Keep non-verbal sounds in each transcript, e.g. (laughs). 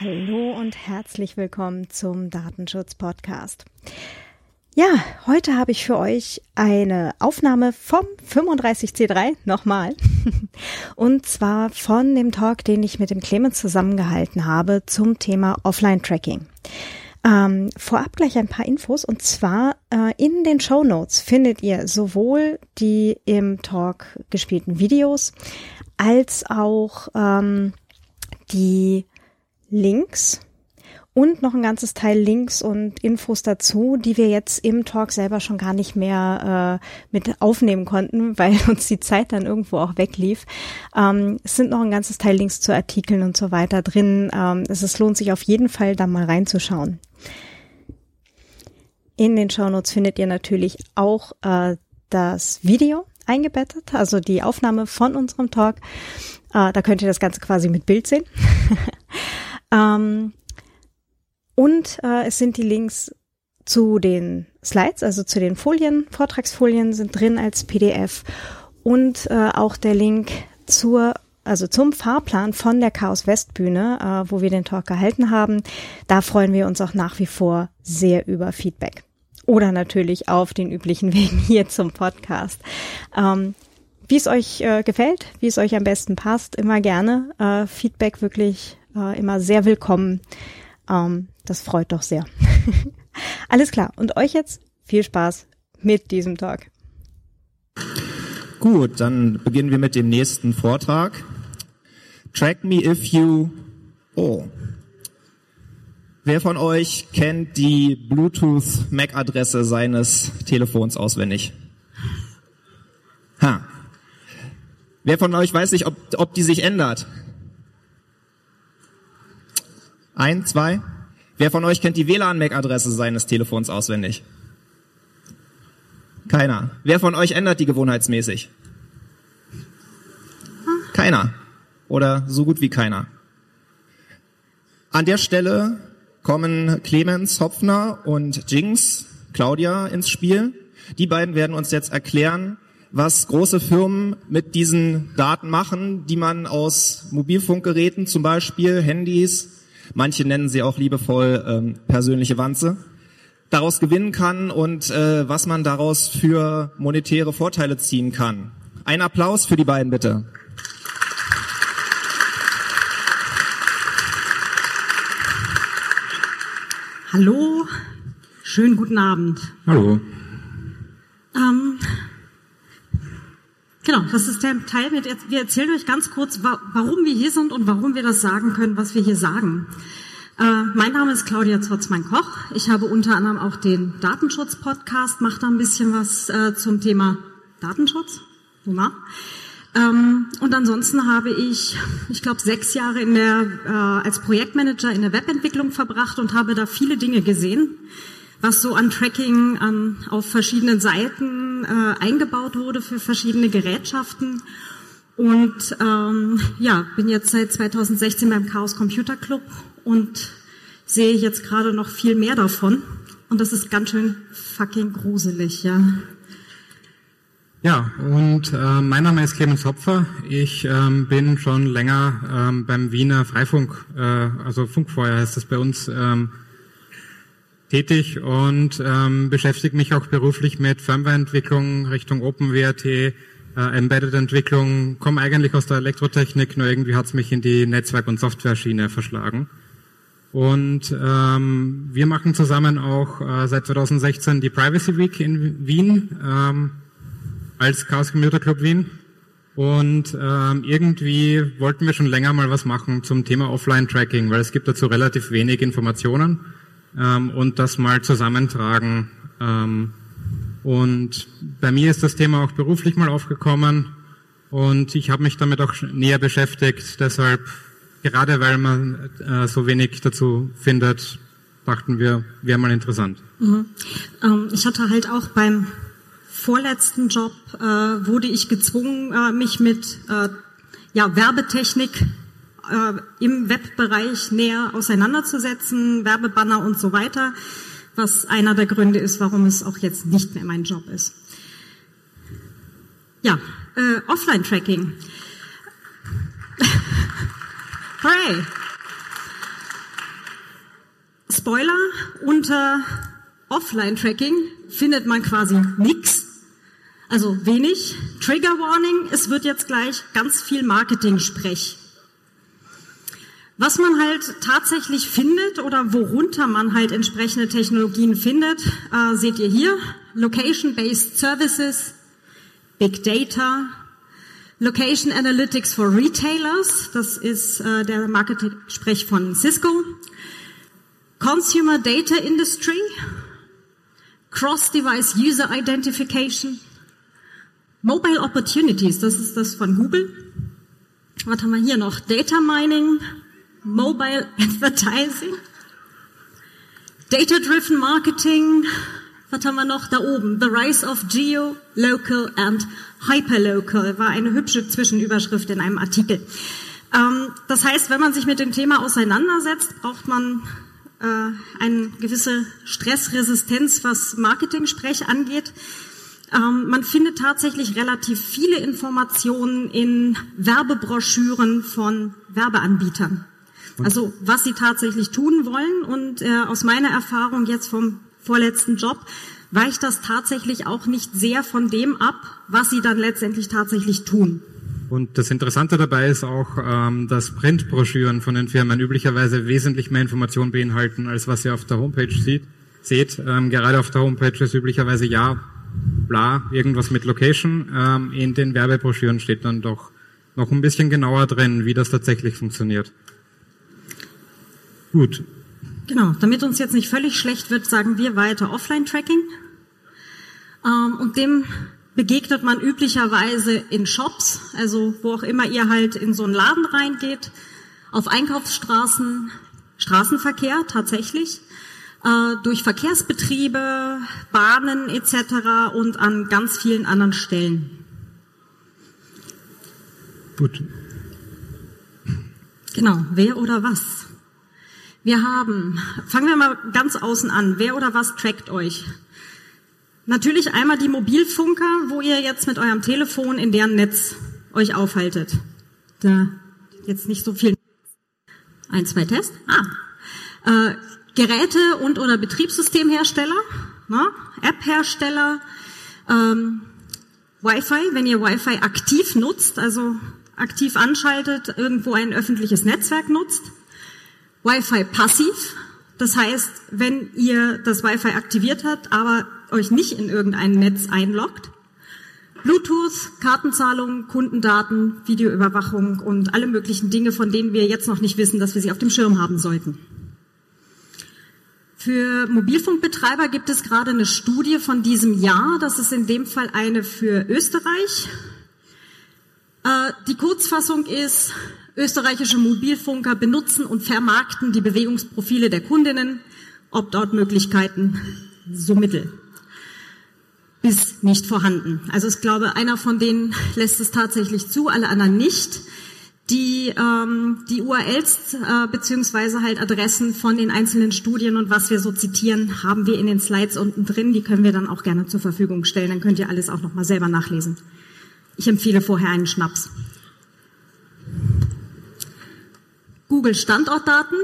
Hallo und herzlich willkommen zum Datenschutz-Podcast. Ja, heute habe ich für euch eine Aufnahme vom 35C3 nochmal. (laughs) Und zwar von dem Talk, den ich mit dem Clemens zusammengehalten habe zum Thema Offline-Tracking. Ähm, vorab gleich ein paar Infos und zwar äh, in den Show Notes findet ihr sowohl die im Talk gespielten Videos als auch ähm, die Links und noch ein ganzes Teil Links und Infos dazu, die wir jetzt im Talk selber schon gar nicht mehr äh, mit aufnehmen konnten, (laughs) weil uns die Zeit dann irgendwo auch weglief. Ähm, es sind noch ein ganzes Teil Links zu Artikeln und so weiter drin. Ähm, es, es lohnt sich auf jeden Fall, da mal reinzuschauen. In den Shownotes findet ihr natürlich auch äh, das Video eingebettet, also die Aufnahme von unserem Talk. Äh, da könnt ihr das Ganze quasi mit Bild sehen. (laughs) ähm, und äh, es sind die Links zu den Slides, also zu den Folien, Vortragsfolien sind drin als PDF und äh, auch der Link zur also zum Fahrplan von der Chaos West Bühne, äh, wo wir den Talk gehalten haben. Da freuen wir uns auch nach wie vor sehr über Feedback. Oder natürlich auf den üblichen Wegen (laughs) hier zum Podcast. Ähm, wie es euch äh, gefällt, wie es euch am besten passt, immer gerne. Äh, Feedback wirklich äh, immer sehr willkommen. Ähm, das freut doch sehr. (laughs) Alles klar. Und euch jetzt viel Spaß mit diesem Talk. Gut, dann beginnen wir mit dem nächsten Vortrag. Track me if you... Oh. Wer von euch kennt die Bluetooth MAC-Adresse seines Telefons auswendig? Ha. Wer von euch weiß nicht, ob, ob die sich ändert? Ein, zwei? Wer von euch kennt die WLAN-MAC-Adresse seines Telefons auswendig? Keiner. Wer von euch ändert die gewohnheitsmäßig? Keiner. Oder so gut wie keiner. An der Stelle kommen Clemens Hopfner und Jinx Claudia ins Spiel. Die beiden werden uns jetzt erklären, was große Firmen mit diesen Daten machen, die man aus Mobilfunkgeräten, zum Beispiel Handys, manche nennen sie auch liebevoll ähm, persönliche Wanze, daraus gewinnen kann und äh, was man daraus für monetäre Vorteile ziehen kann. Ein Applaus für die beiden bitte. Hallo, schönen guten Abend. Hallo. Ähm, genau, das ist der Teil, mit, wir erzählen euch ganz kurz, warum wir hier sind und warum wir das sagen können, was wir hier sagen. Äh, mein Name ist Claudia Zotzmann-Koch. Ich habe unter anderem auch den Datenschutz-Podcast, mache da ein bisschen was äh, zum Thema Datenschutz. Ja. Ähm, und ansonsten habe ich, ich glaube, sechs Jahre in der, äh, als Projektmanager in der Webentwicklung verbracht und habe da viele Dinge gesehen, was so an Tracking an, auf verschiedenen Seiten äh, eingebaut wurde für verschiedene Gerätschaften. Und ähm, ja, bin jetzt seit 2016 beim Chaos Computer Club und sehe jetzt gerade noch viel mehr davon. Und das ist ganz schön fucking gruselig, ja. Ja, und äh, mein Name ist Clemens Hopfer. Ich ähm, bin schon länger ähm, beim Wiener Freifunk, äh, also Funkfeuer heißt das bei uns, ähm, tätig und ähm, beschäftige mich auch beruflich mit Firmwareentwicklung Richtung OpenWrt, äh, Embedded-Entwicklung, komme eigentlich aus der Elektrotechnik, nur irgendwie hat's mich in die Netzwerk- und Software-Schiene verschlagen. Und ähm, wir machen zusammen auch äh, seit 2016 die Privacy Week in Wien. Ähm, als Chaos Computer Club Wien. Und ähm, irgendwie wollten wir schon länger mal was machen zum Thema Offline-Tracking, weil es gibt dazu relativ wenig Informationen ähm, und das mal zusammentragen. Ähm, und bei mir ist das Thema auch beruflich mal aufgekommen und ich habe mich damit auch näher beschäftigt. Deshalb, gerade weil man äh, so wenig dazu findet, dachten wir, wäre mal interessant. Mhm. Ähm, ich hatte halt auch beim vorletzten Job äh, wurde ich gezwungen, äh, mich mit äh, ja, Werbetechnik äh, im Webbereich näher auseinanderzusetzen, Werbebanner und so weiter, was einer der Gründe ist, warum es auch jetzt nicht mehr mein Job ist. Ja, äh, Offline-Tracking. (laughs) Hooray! Spoiler, unter Offline-Tracking findet man quasi nichts, also wenig. Trigger Warning, es wird jetzt gleich ganz viel Marketing-Sprech. Was man halt tatsächlich findet oder worunter man halt entsprechende Technologien findet, äh, seht ihr hier. Location-Based Services, Big Data, Location Analytics for Retailers, das ist äh, der Marketing-Sprech von Cisco, Consumer Data Industry, Cross-Device User Identification, Mobile Opportunities, das ist das von Google. Was haben wir hier noch? Data Mining, Mobile Advertising, Data-Driven Marketing, was haben wir noch da oben? The Rise of Geo, Local and Hyperlocal war eine hübsche Zwischenüberschrift in einem Artikel. Ähm, das heißt, wenn man sich mit dem Thema auseinandersetzt, braucht man äh, eine gewisse Stressresistenz, was Marketing-Sprech angeht. Ähm, man findet tatsächlich relativ viele Informationen in Werbebroschüren von Werbeanbietern. Also was sie tatsächlich tun wollen und äh, aus meiner Erfahrung jetzt vom vorletzten Job weicht das tatsächlich auch nicht sehr von dem ab, was sie dann letztendlich tatsächlich tun. Und das Interessante dabei ist auch, ähm, dass Printbroschüren von den Firmen üblicherweise wesentlich mehr Informationen beinhalten, als was ihr auf der Homepage sieht. Seht, ähm, gerade auf der Homepage ist üblicherweise ja, bla, irgendwas mit Location. Ähm, in den Werbebroschüren steht dann doch noch ein bisschen genauer drin, wie das tatsächlich funktioniert. Gut. Genau, damit uns jetzt nicht völlig schlecht wird, sagen wir weiter Offline-Tracking. Ähm, und dem begegnet man üblicherweise in Shops, also wo auch immer ihr halt in so einen Laden reingeht, auf Einkaufsstraßen, Straßenverkehr tatsächlich, äh, durch Verkehrsbetriebe, Bahnen etc. und an ganz vielen anderen Stellen. Gut. Genau, wer oder was? Wir haben, fangen wir mal ganz außen an, wer oder was trackt euch? Natürlich einmal die Mobilfunker, wo ihr jetzt mit eurem Telefon in deren Netz euch aufhaltet. Da jetzt nicht so viel. Ein, zwei Test. Ah. Äh, Geräte und oder Betriebssystemhersteller, ne? App-Hersteller, ähm, Wi-Fi, wenn ihr Wi-Fi aktiv nutzt, also aktiv anschaltet, irgendwo ein öffentliches Netzwerk nutzt. Wi-Fi passiv, das heißt, wenn ihr das Wi-Fi aktiviert habt, aber euch nicht in irgendein Netz einloggt. Bluetooth, Kartenzahlung, Kundendaten, Videoüberwachung und alle möglichen Dinge, von denen wir jetzt noch nicht wissen, dass wir sie auf dem Schirm haben sollten. Für Mobilfunkbetreiber gibt es gerade eine Studie von diesem Jahr. Das ist in dem Fall eine für Österreich. Äh, die Kurzfassung ist, österreichische Mobilfunker benutzen und vermarkten die Bewegungsprofile der Kundinnen, Opt-out-Möglichkeiten, so mittel bis nicht vorhanden. Also ich glaube, einer von denen lässt es tatsächlich zu, alle anderen nicht. Die, ähm, die URLs äh, beziehungsweise halt Adressen von den einzelnen Studien und was wir so zitieren, haben wir in den Slides unten drin. Die können wir dann auch gerne zur Verfügung stellen. Dann könnt ihr alles auch nochmal selber nachlesen. Ich empfehle vorher einen Schnaps. Google Standortdaten.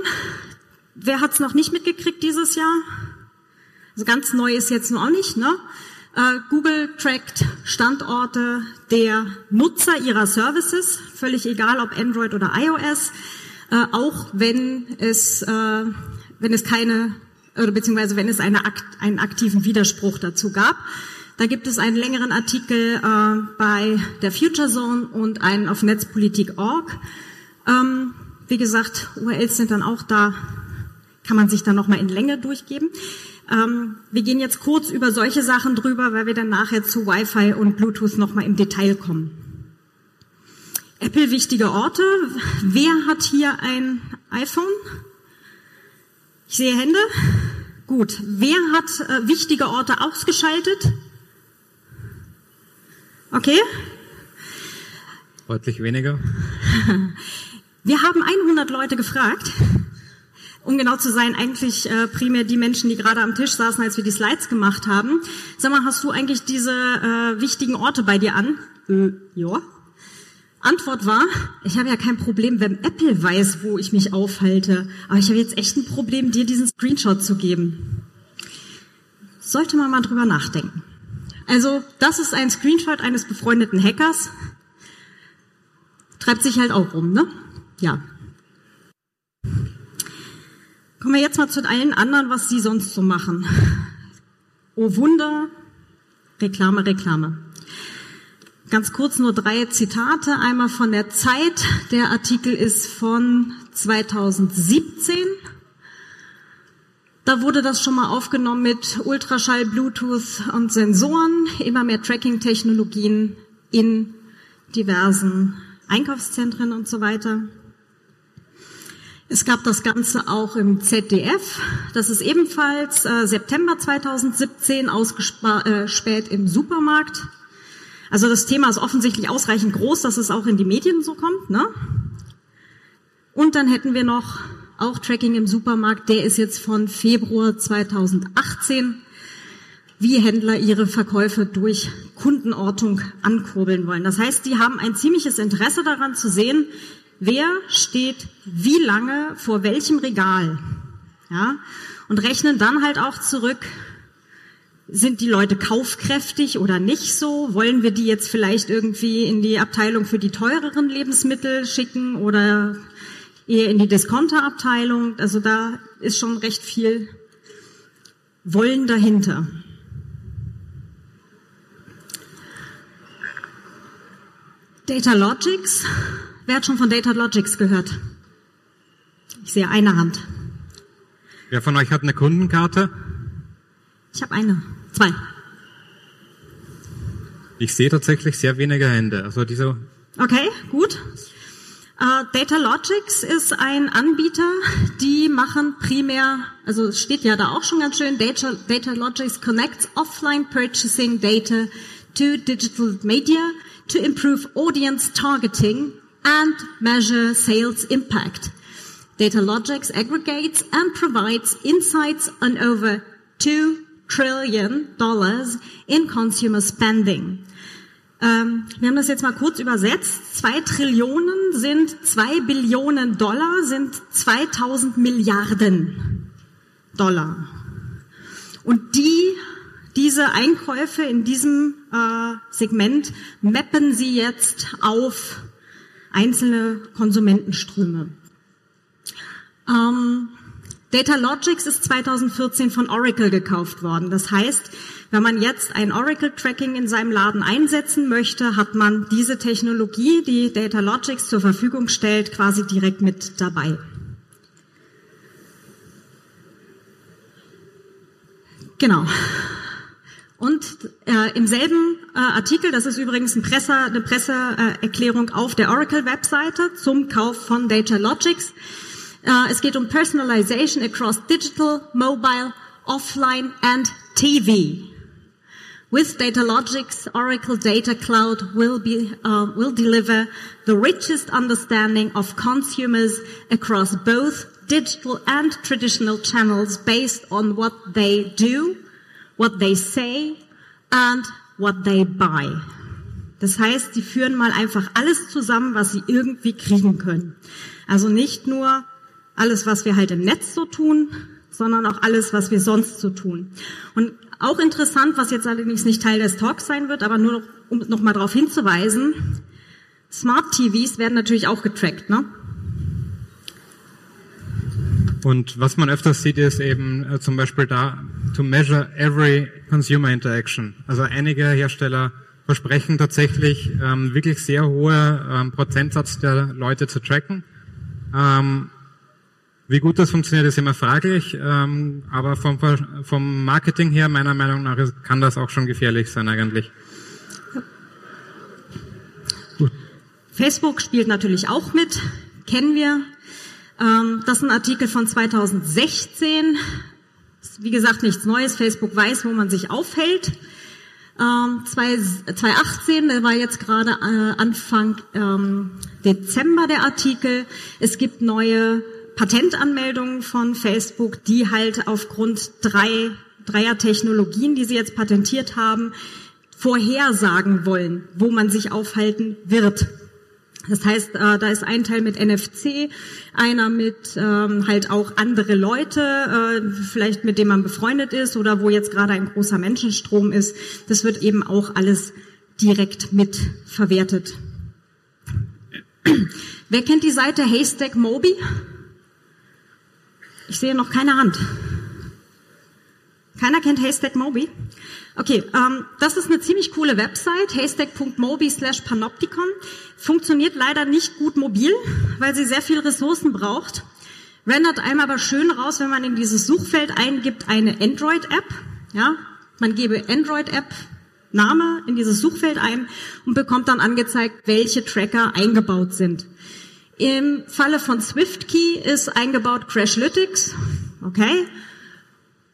Wer hat es noch nicht mitgekriegt dieses Jahr? Also ganz neu ist jetzt noch nicht, ne? Äh, Google trackt Standorte der Nutzer ihrer Services, völlig egal ob Android oder iOS, äh, auch wenn es, äh, wenn es keine, oder beziehungsweise wenn es eine, einen aktiven Widerspruch dazu gab. Da gibt es einen längeren Artikel bei der Future Zone und einen auf Netzpolitik.org. Ähm, wie gesagt, URLs sind dann auch da, kann man sich dann nochmal in Länge durchgeben. Ähm, wir gehen jetzt kurz über solche Sachen drüber, weil wir dann nachher zu Wi-Fi und Bluetooth nochmal im Detail kommen. Apple wichtige Orte. Wer hat hier ein iPhone? Ich sehe Hände. Gut. Wer hat äh, wichtige Orte ausgeschaltet? Okay. Deutlich weniger. (laughs) Wir haben 100 Leute gefragt, um genau zu sein, eigentlich äh, primär die Menschen, die gerade am Tisch saßen, als wir die Slides gemacht haben. Sag mal, hast du eigentlich diese äh, wichtigen Orte bei dir an? Äh, ja. Antwort war, ich habe ja kein Problem, wenn Apple weiß, wo ich mich aufhalte. Aber ich habe jetzt echt ein Problem, dir diesen Screenshot zu geben. Sollte man mal drüber nachdenken. Also, das ist ein Screenshot eines befreundeten Hackers. Treibt sich halt auch rum, ne? Ja. Kommen wir jetzt mal zu allen anderen, was sie sonst so machen. Oh Wunder, Reklame, Reklame. Ganz kurz nur drei Zitate. Einmal von der Zeit. Der Artikel ist von 2017. Da wurde das schon mal aufgenommen mit Ultraschall, Bluetooth und Sensoren, immer mehr Tracking-Technologien in diversen Einkaufszentren und so weiter. Es gab das Ganze auch im ZDF. Das ist ebenfalls äh, September 2017 ausgespäht äh, im Supermarkt. Also das Thema ist offensichtlich ausreichend groß, dass es auch in die Medien so kommt. Ne? Und dann hätten wir noch auch Tracking im Supermarkt. Der ist jetzt von Februar 2018, wie Händler ihre Verkäufe durch Kundenortung ankurbeln wollen. Das heißt, die haben ein ziemliches Interesse daran zu sehen, wer steht wie lange vor welchem Regal. Ja? Und rechnen dann halt auch zurück, sind die Leute kaufkräftig oder nicht so? Wollen wir die jetzt vielleicht irgendwie in die Abteilung für die teureren Lebensmittel schicken oder eher in die Discounterabteilung? Also da ist schon recht viel Wollen dahinter. Data Logics. Wer hat schon von Data Logics gehört? Ich sehe eine Hand. Wer von euch hat eine Kundenkarte? Ich habe eine. Zwei. Ich sehe tatsächlich sehr wenige Hände. Also diese. Okay, gut. Uh, Data Logics ist ein Anbieter, die machen primär, also es steht ja da auch schon ganz schön, Data, Data Logics connects offline purchasing data to digital media to improve audience targeting and measure sales impact. Data Logics aggregates and provides insights on over 2 trillion dollars in consumer spending. Ähm, wir haben das jetzt mal kurz übersetzt. Zwei Trillionen sind zwei Billionen Dollar, sind 2000 Milliarden Dollar. Und die, diese Einkäufe in diesem äh, Segment mappen sie jetzt auf einzelne Konsumentenströme. Ähm, Data Logics ist 2014 von Oracle gekauft worden. Das heißt, wenn man jetzt ein Oracle-Tracking in seinem Laden einsetzen möchte, hat man diese Technologie, die Data Logics zur Verfügung stellt, quasi direkt mit dabei. Genau. Und äh, im selben äh, Artikel, das ist übrigens ein Presse, eine Presseerklärung auf der Oracle-Webseite zum Kauf von Data Logics, Uh, es geht um Personalization across digital, mobile, offline and TV. With Datalogics, Oracle Data Cloud will be uh, will deliver the richest understanding of consumers across both digital and traditional channels based on what they do, what they say and what they buy. Das heißt, sie führen mal einfach alles zusammen, was sie irgendwie kriegen können. Also nicht nur alles, was wir halt im Netz so tun, sondern auch alles, was wir sonst so tun. Und auch interessant, was jetzt allerdings nicht Teil des Talks sein wird, aber nur noch, um noch mal darauf hinzuweisen, Smart TVs werden natürlich auch getrackt, ne? Und was man öfters sieht, ist eben äh, zum Beispiel da to measure every consumer interaction. Also einige Hersteller versprechen tatsächlich ähm, wirklich sehr hohe ähm, Prozentsatz der Leute zu tracken. Ähm, wie gut das funktioniert, ist immer fraglich, ähm, aber vom, vom Marketing her, meiner Meinung nach, kann das auch schon gefährlich sein eigentlich. Facebook spielt natürlich auch mit, kennen wir. Ähm, das ist ein Artikel von 2016. Wie gesagt, nichts Neues. Facebook weiß, wo man sich aufhält. Ähm, 2018, der war jetzt gerade äh, Anfang ähm, Dezember der Artikel. Es gibt neue Patentanmeldungen von Facebook, die halt aufgrund drei, dreier Technologien, die sie jetzt patentiert haben, vorhersagen wollen, wo man sich aufhalten wird. Das heißt, äh, da ist ein Teil mit NFC, einer mit ähm, halt auch andere Leute, äh, vielleicht mit dem man befreundet ist oder wo jetzt gerade ein großer Menschenstrom ist. Das wird eben auch alles direkt mit verwertet. (clears throat) Wer kennt die Seite Haystack Mobi? Ich sehe noch keine Hand. Keiner kennt Haystack Mobi? Okay, ähm, das ist eine ziemlich coole Website, haystack.mobi slash panopticon. Funktioniert leider nicht gut mobil, weil sie sehr viel Ressourcen braucht. Rendert einem aber schön raus, wenn man in dieses Suchfeld eingibt, eine Android-App. Ja, man gebe Android-App Name in dieses Suchfeld ein und bekommt dann angezeigt, welche Tracker eingebaut sind. Im Falle von SwiftKey ist eingebaut Crashlytics, okay,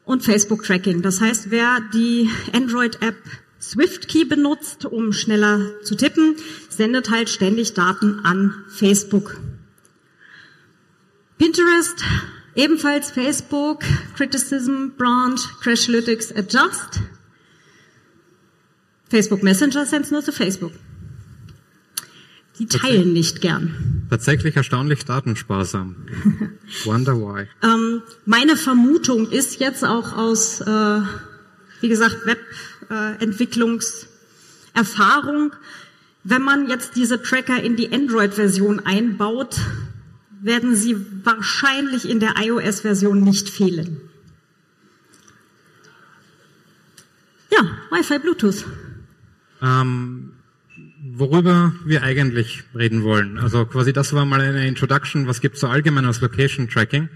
und Facebook Tracking. Das heißt, wer die Android-App SwiftKey benutzt, um schneller zu tippen, sendet halt ständig Daten an Facebook. Pinterest, ebenfalls Facebook, Criticism, Branch, Crashlytics, Adjust. Facebook Messenger sendet nur zu Facebook. Die teilen nicht gern. Tatsächlich erstaunlich datensparsam. (laughs) Wonder why. Ähm, meine Vermutung ist jetzt auch aus, äh, wie gesagt, Webentwicklungserfahrung, äh, wenn man jetzt diese Tracker in die Android-Version einbaut, werden sie wahrscheinlich in der iOS-Version nicht fehlen. Ja, Wi-Fi, Bluetooth. Ähm, worüber wir eigentlich reden wollen. Also quasi das war mal eine Introduction, was gibt es so allgemein als Location Tracking,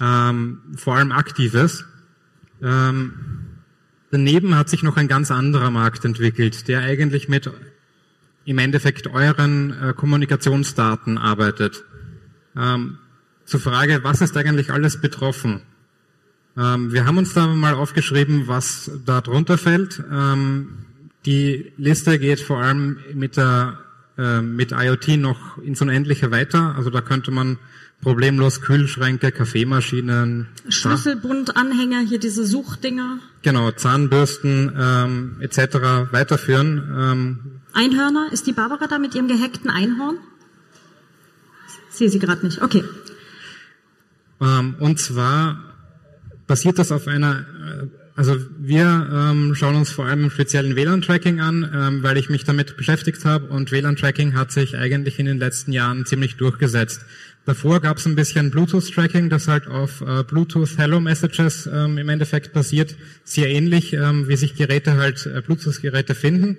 ähm, vor allem aktives. Ähm, daneben hat sich noch ein ganz anderer Markt entwickelt, der eigentlich mit im Endeffekt euren äh, Kommunikationsdaten arbeitet. Ähm, zur Frage, was ist eigentlich alles betroffen? Ähm, wir haben uns da mal aufgeschrieben, was da drunter fällt. Die Liste geht vor allem mit der äh, mit IoT noch ins Unendliche weiter. Also da könnte man problemlos Kühlschränke, Kaffeemaschinen, Schlüsselbundanhänger, hier diese Suchdinger. Genau, Zahnbürsten ähm, etc. weiterführen. Ähm, Einhörner, ist die Barbara da mit ihrem gehackten Einhorn? sehe sie gerade nicht. Okay. Ähm, und zwar basiert das auf einer äh, also wir ähm, schauen uns vor allem speziell ein WLAN-Tracking an, ähm, weil ich mich damit beschäftigt habe und WLAN-Tracking hat sich eigentlich in den letzten Jahren ziemlich durchgesetzt. Davor gab es ein bisschen Bluetooth-Tracking, das halt auf äh, Bluetooth Hello Messages ähm, im Endeffekt basiert, sehr ähnlich, ähm, wie sich Geräte halt äh, Bluetooth-Geräte finden.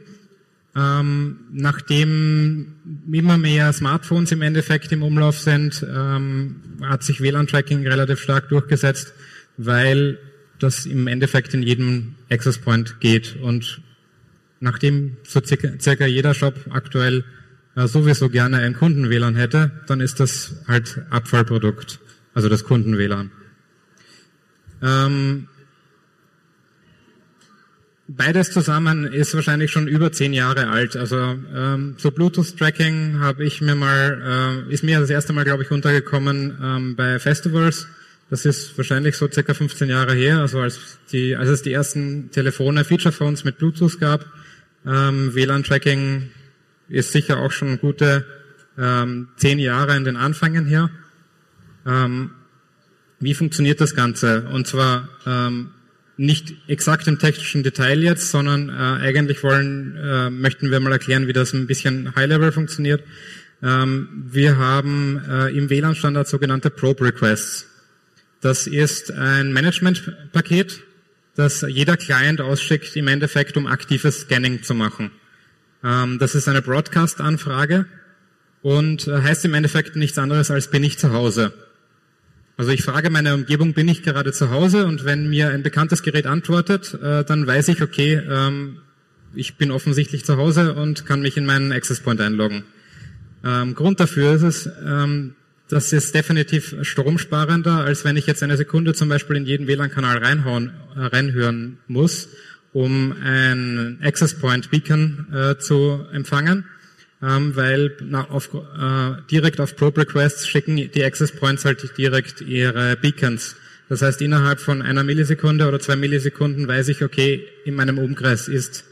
Ähm, nachdem immer mehr Smartphones im Endeffekt im Umlauf sind, ähm, hat sich WLAN-Tracking relativ stark durchgesetzt, weil das im Endeffekt in jedem Access Point geht. Und nachdem so circa, jeder Shop aktuell äh, sowieso gerne ein Kunden-WLAN hätte, dann ist das halt Abfallprodukt, also das Kunden-WLAN. Ähm, beides zusammen ist wahrscheinlich schon über zehn Jahre alt. Also ähm, so Bluetooth-Tracking habe ich mir mal, äh, ist mir das erste Mal, glaube ich, untergekommen ähm, bei Festivals das ist wahrscheinlich so circa 15 Jahre her, also als, die, als es die ersten Telefone, Feature Phones mit Bluetooth gab. Ähm, WLAN-Tracking ist sicher auch schon gute ähm, zehn Jahre in den Anfängen her. Ähm, wie funktioniert das Ganze? Und zwar ähm, nicht exakt im technischen Detail jetzt, sondern äh, eigentlich wollen, äh, möchten wir mal erklären, wie das ein bisschen High-Level funktioniert. Ähm, wir haben äh, im WLAN-Standard sogenannte Probe Requests. Das ist ein Management-Paket, das jeder Client ausschickt, im Endeffekt, um aktives Scanning zu machen. Ähm, das ist eine Broadcast-Anfrage und äh, heißt im Endeffekt nichts anderes als bin ich zu Hause. Also ich frage meine Umgebung, bin ich gerade zu Hause? Und wenn mir ein bekanntes Gerät antwortet, äh, dann weiß ich, okay, ähm, ich bin offensichtlich zu Hause und kann mich in meinen Access Point einloggen. Ähm, Grund dafür ist es, das ist definitiv stromsparender, als wenn ich jetzt eine Sekunde zum Beispiel in jeden WLAN-Kanal reinhauen, äh, reinhören muss um ein Access Point Beacon äh, zu empfangen, ähm, weil na, auf, äh, direkt auf Probe Requests schicken die Access Points halt direkt ihre Beacons. Das heißt, innerhalb von einer Millisekunde oder zwei Millisekunden weiß ich, okay, in meinem Umkreis ist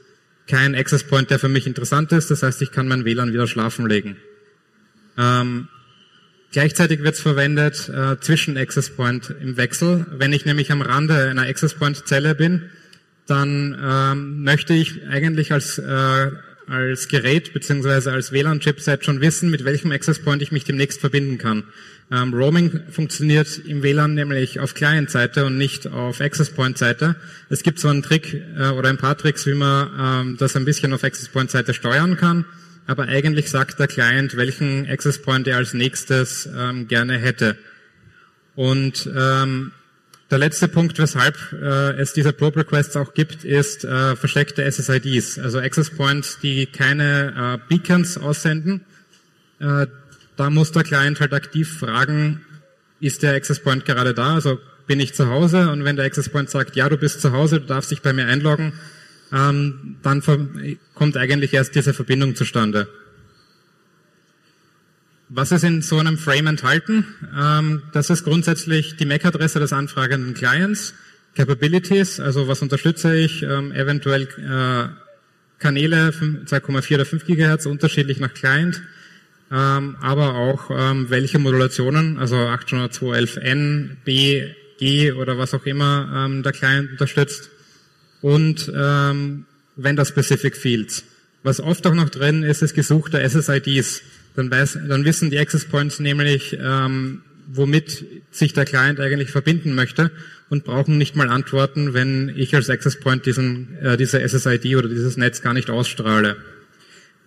kein Access Point, der für mich interessant ist. Das heißt, ich kann mein WLAN wieder schlafen legen. Ähm, gleichzeitig wird es verwendet äh, zwischen Access Point im Wechsel. Wenn ich nämlich am Rande einer Access Point Zelle bin, dann ähm, möchte ich eigentlich als äh, als Gerät beziehungsweise als WLAN-Chipset schon wissen, mit welchem Access Point ich mich demnächst verbinden kann. Ähm, Roaming funktioniert im WLAN nämlich auf Client-Seite und nicht auf Access Point-Seite. Es gibt zwar einen Trick äh, oder ein paar Tricks, wie man ähm, das ein bisschen auf Access Point-Seite steuern kann, aber eigentlich sagt der Client, welchen Access Point er als nächstes ähm, gerne hätte. Und ähm, der letzte Punkt, weshalb äh, es diese Probe Requests auch gibt, ist äh, versteckte SSIDs, also Access Points, die keine äh, Beacons aussenden. Äh, da muss der Client halt aktiv fragen, ist der Access Point gerade da? Also bin ich zu Hause? Und wenn der Access Point sagt, ja, du bist zu Hause, du darfst dich bei mir einloggen, ähm, dann kommt eigentlich erst diese Verbindung zustande. Was ist in so einem Frame enthalten? Ähm, das ist grundsätzlich die MAC-Adresse des anfragenden Clients, Capabilities, also was unterstütze ich, ähm, eventuell äh, Kanäle 2,4 oder 5 Gigahertz, unterschiedlich nach Client, ähm, aber auch ähm, welche Modulationen, also 802.11n, B, G oder was auch immer ähm, der Client unterstützt und ähm, Vendor-Specific Fields. Was oft auch noch drin ist, ist gesuchte SSIDs. Dann, weiß, dann wissen die Access Points nämlich, ähm, womit sich der Client eigentlich verbinden möchte und brauchen nicht mal Antworten, wenn ich als Access Point diesen, äh, diese SSID oder dieses Netz gar nicht ausstrahle.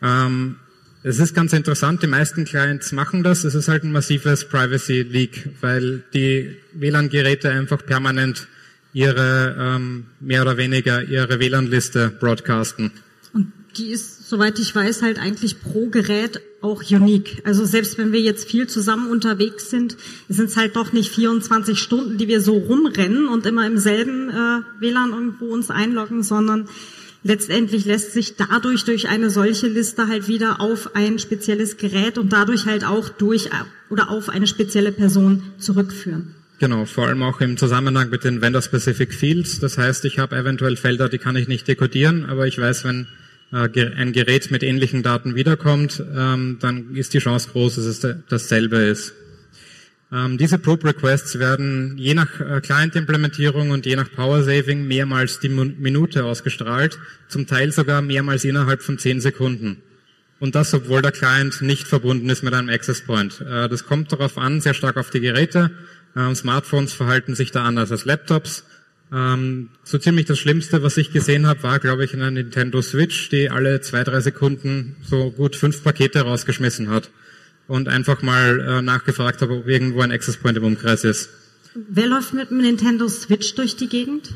Ähm, es ist ganz interessant, die meisten Clients machen das. Es ist halt ein massives Privacy Leak, weil die WLAN-Geräte einfach permanent ihre ähm, mehr oder weniger ihre WLAN-Liste broadcasten. Und die ist, soweit ich weiß, halt eigentlich pro Gerät auch unique. Also selbst wenn wir jetzt viel zusammen unterwegs sind, sind es halt doch nicht 24 Stunden, die wir so rumrennen und immer im selben äh, WLAN irgendwo uns einloggen, sondern letztendlich lässt sich dadurch durch eine solche Liste halt wieder auf ein spezielles Gerät und dadurch halt auch durch oder auf eine spezielle Person zurückführen. Genau, vor allem auch im Zusammenhang mit den Vendor-Specific Fields. Das heißt, ich habe eventuell Felder, die kann ich nicht dekodieren, aber ich weiß, wenn äh, ein Gerät mit ähnlichen Daten wiederkommt, ähm, dann ist die Chance groß, dass es dasselbe ist. Ähm, diese Probe Requests werden je nach äh, Client-Implementierung und je nach Power Saving mehrmals die Minute ausgestrahlt, zum Teil sogar mehrmals innerhalb von zehn Sekunden. Und das, obwohl der Client nicht verbunden ist mit einem Access Point. Äh, das kommt darauf an, sehr stark auf die Geräte. Smartphones verhalten sich da anders als Laptops. Ähm, so ziemlich das Schlimmste, was ich gesehen habe, war, glaube ich, in einer Nintendo Switch, die alle zwei, drei Sekunden so gut fünf Pakete rausgeschmissen hat und einfach mal äh, nachgefragt habe, ob irgendwo ein Access Point im Umkreis ist. Wer läuft mit dem Nintendo Switch durch die Gegend?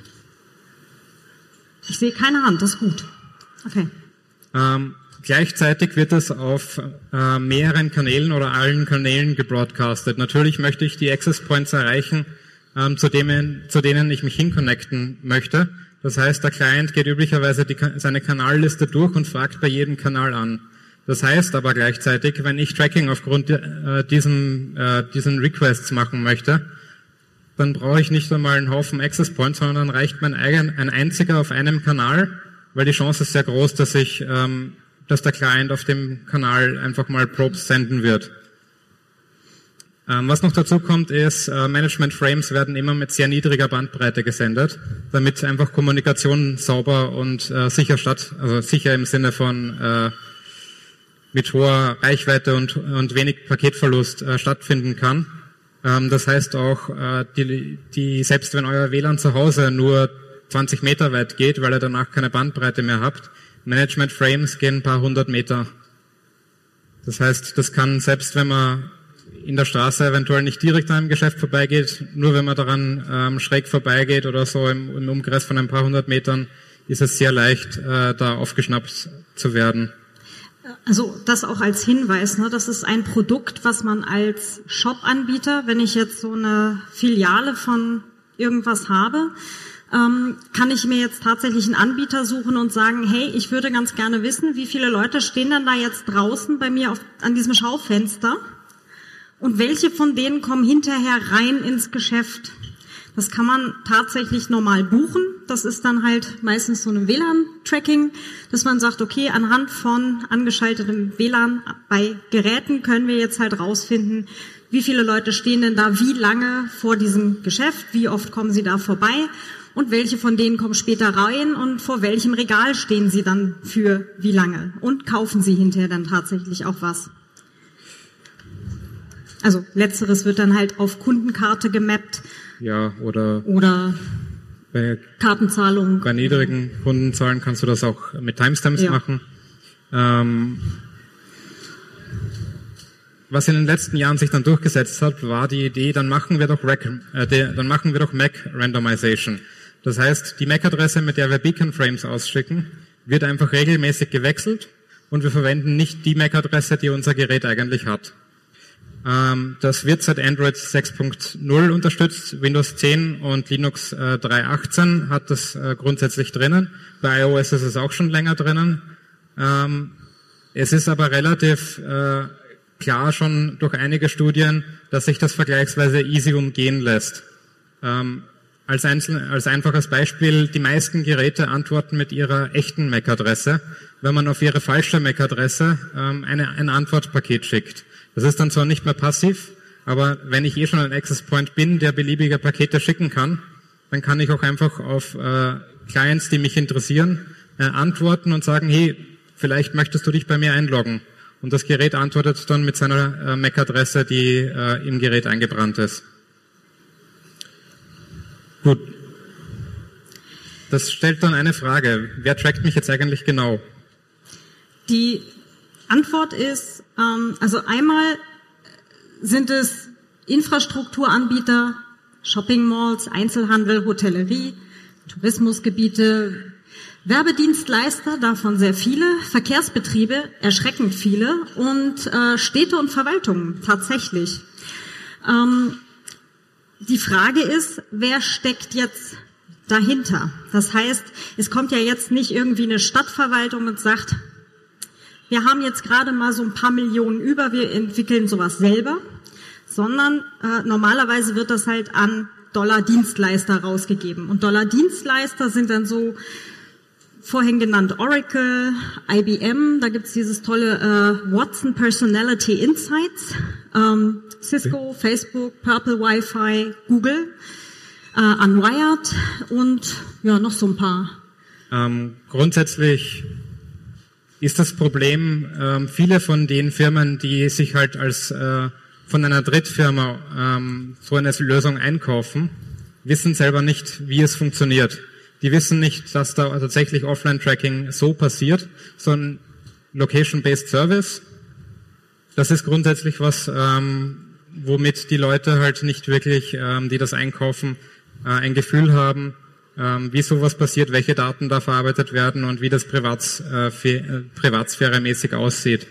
Ich sehe keine Hand, das ist gut. Okay. Ähm, gleichzeitig wird es auf äh, mehreren Kanälen oder allen Kanälen gebroadcastet. Natürlich möchte ich die Access Points erreichen, ähm, zu, denen, zu denen ich mich hinconnecten möchte. Das heißt, der Client geht üblicherweise die, seine Kanalliste durch und fragt bei jedem Kanal an. Das heißt aber gleichzeitig, wenn ich Tracking aufgrund äh, diesen, äh, diesen Requests machen möchte, dann brauche ich nicht einmal einen Haufen Access Points, sondern reicht mein eigen, ein einziger auf einem Kanal, weil die Chance ist sehr groß, dass ich, ähm, dass der Client auf dem Kanal einfach mal Probes senden wird. Ähm, was noch dazu kommt, ist, äh, Management Frames werden immer mit sehr niedriger Bandbreite gesendet, damit einfach Kommunikation sauber und äh, sicher statt, also sicher im Sinne von äh, mit hoher Reichweite und, und wenig Paketverlust äh, stattfinden kann. Ähm, das heißt auch, äh, die, die, selbst wenn euer WLAN zu Hause nur 20 Meter weit geht, weil ihr danach keine Bandbreite mehr habt, Management Frames gehen ein paar hundert Meter. Das heißt, das kann selbst wenn man in der Straße eventuell nicht direkt an einem Geschäft vorbeigeht, nur wenn man daran ähm, schräg vorbeigeht oder so im, im, Umkreis von ein paar hundert Metern, ist es sehr leicht, äh, da aufgeschnappt zu werden. Also das auch als Hinweis, ne? das ist ein Produkt, was man als Shop-Anbieter, wenn ich jetzt so eine Filiale von irgendwas habe, ähm, kann ich mir jetzt tatsächlich einen Anbieter suchen und sagen, hey, ich würde ganz gerne wissen, wie viele Leute stehen denn da jetzt draußen bei mir auf, an diesem Schaufenster und welche von denen kommen hinterher rein ins Geschäft. Das kann man tatsächlich normal buchen. Das ist dann halt meistens so ein WLAN-Tracking, dass man sagt, okay, anhand von angeschaltetem WLAN bei Geräten können wir jetzt halt rausfinden, wie viele Leute stehen denn da wie lange vor diesem Geschäft, wie oft kommen sie da vorbei und welche von denen kommen später rein und vor welchem Regal stehen sie dann für wie lange und kaufen sie hinterher dann tatsächlich auch was. Also letzteres wird dann halt auf Kundenkarte gemappt. Ja, oder oder bei Kartenzahlung. Bei niedrigen Kundenzahlen kannst du das auch mit Timestamps ja. machen. Ähm, was in den letzten Jahren sich dann durchgesetzt hat, war die Idee, dann machen wir doch, Rack, äh, dann machen wir doch MAC Randomization. Das heißt, die MAC-Adresse, mit der wir Beacon Frames ausschicken, wird einfach regelmäßig gewechselt und wir verwenden nicht die MAC-Adresse, die unser Gerät eigentlich hat. Ähm, das wird seit Android 6.0 unterstützt. Windows 10 und Linux äh, 3.18 hat das äh, grundsätzlich drinnen. Bei iOS ist es auch schon länger drinnen. Ähm, es ist aber relativ äh, klar schon durch einige Studien, dass sich das vergleichsweise easy umgehen lässt. Ähm, als, einzel als einfaches Beispiel, die meisten Geräte antworten mit ihrer echten MAC-Adresse, wenn man auf ihre falsche MAC-Adresse ähm, eine, ein Antwortpaket schickt. Das ist dann zwar nicht mehr passiv, aber wenn ich eh schon ein Access Point bin, der beliebige Pakete schicken kann, dann kann ich auch einfach auf äh, Clients, die mich interessieren, äh, antworten und sagen, hey, vielleicht möchtest du dich bei mir einloggen. Und das Gerät antwortet dann mit seiner äh, MAC-Adresse, die äh, im Gerät eingebrannt ist. Gut. Das stellt dann eine Frage. Wer trackt mich jetzt eigentlich genau? Die Antwort ist, ähm, also einmal sind es Infrastrukturanbieter, Shopping Malls, Einzelhandel, Hotellerie, Tourismusgebiete, Werbedienstleister, davon sehr viele, Verkehrsbetriebe, erschreckend viele und äh, Städte und Verwaltungen tatsächlich. Ähm, die Frage ist, wer steckt jetzt dahinter? Das heißt, es kommt ja jetzt nicht irgendwie eine Stadtverwaltung und sagt, wir haben jetzt gerade mal so ein paar Millionen über, wir entwickeln sowas selber, sondern äh, normalerweise wird das halt an Dollar-Dienstleister rausgegeben. Und Dollar-Dienstleister sind dann so vorhin genannt Oracle, IBM, da gibt's dieses tolle äh, Watson Personality Insights, ähm, Cisco, Facebook, Purple Wi-Fi, Google, äh, Unwired und ja, noch so ein paar. Ähm, grundsätzlich ist das Problem, ähm, viele von den Firmen, die sich halt als äh, von einer Drittfirma ähm, so eine Lösung einkaufen, wissen selber nicht, wie es funktioniert. Die wissen nicht, dass da tatsächlich Offline-Tracking so passiert, sondern Location-Based Service. Das ist grundsätzlich was, ähm, womit die Leute halt nicht wirklich, ähm, die das einkaufen, äh, ein Gefühl haben, ähm, wie sowas passiert, welche Daten da verarbeitet werden und wie das Privats, äh, äh, privatsphäremäßig aussieht.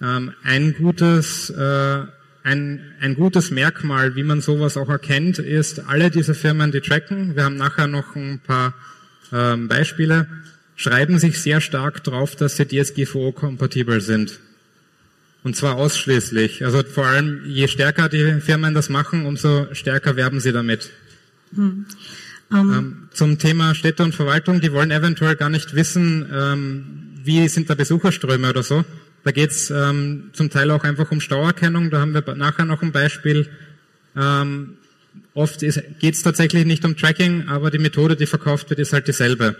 Ähm, ein gutes äh, ein, ein gutes Merkmal, wie man sowas auch erkennt, ist, alle diese Firmen, die tracken, wir haben nachher noch ein paar ähm, Beispiele, schreiben sich sehr stark drauf, dass sie DSGVO-kompatibel sind. Und zwar ausschließlich. Also vor allem, je stärker die Firmen das machen, umso stärker werben sie damit. Hm. Um. Ähm, zum Thema Städte und Verwaltung, die wollen eventuell gar nicht wissen, ähm, wie sind da Besucherströme oder so. Da geht's ähm, zum Teil auch einfach um Stauerkennung. Da haben wir nachher noch ein Beispiel. Ähm, oft geht es tatsächlich nicht um Tracking, aber die Methode, die verkauft wird, ist halt dieselbe.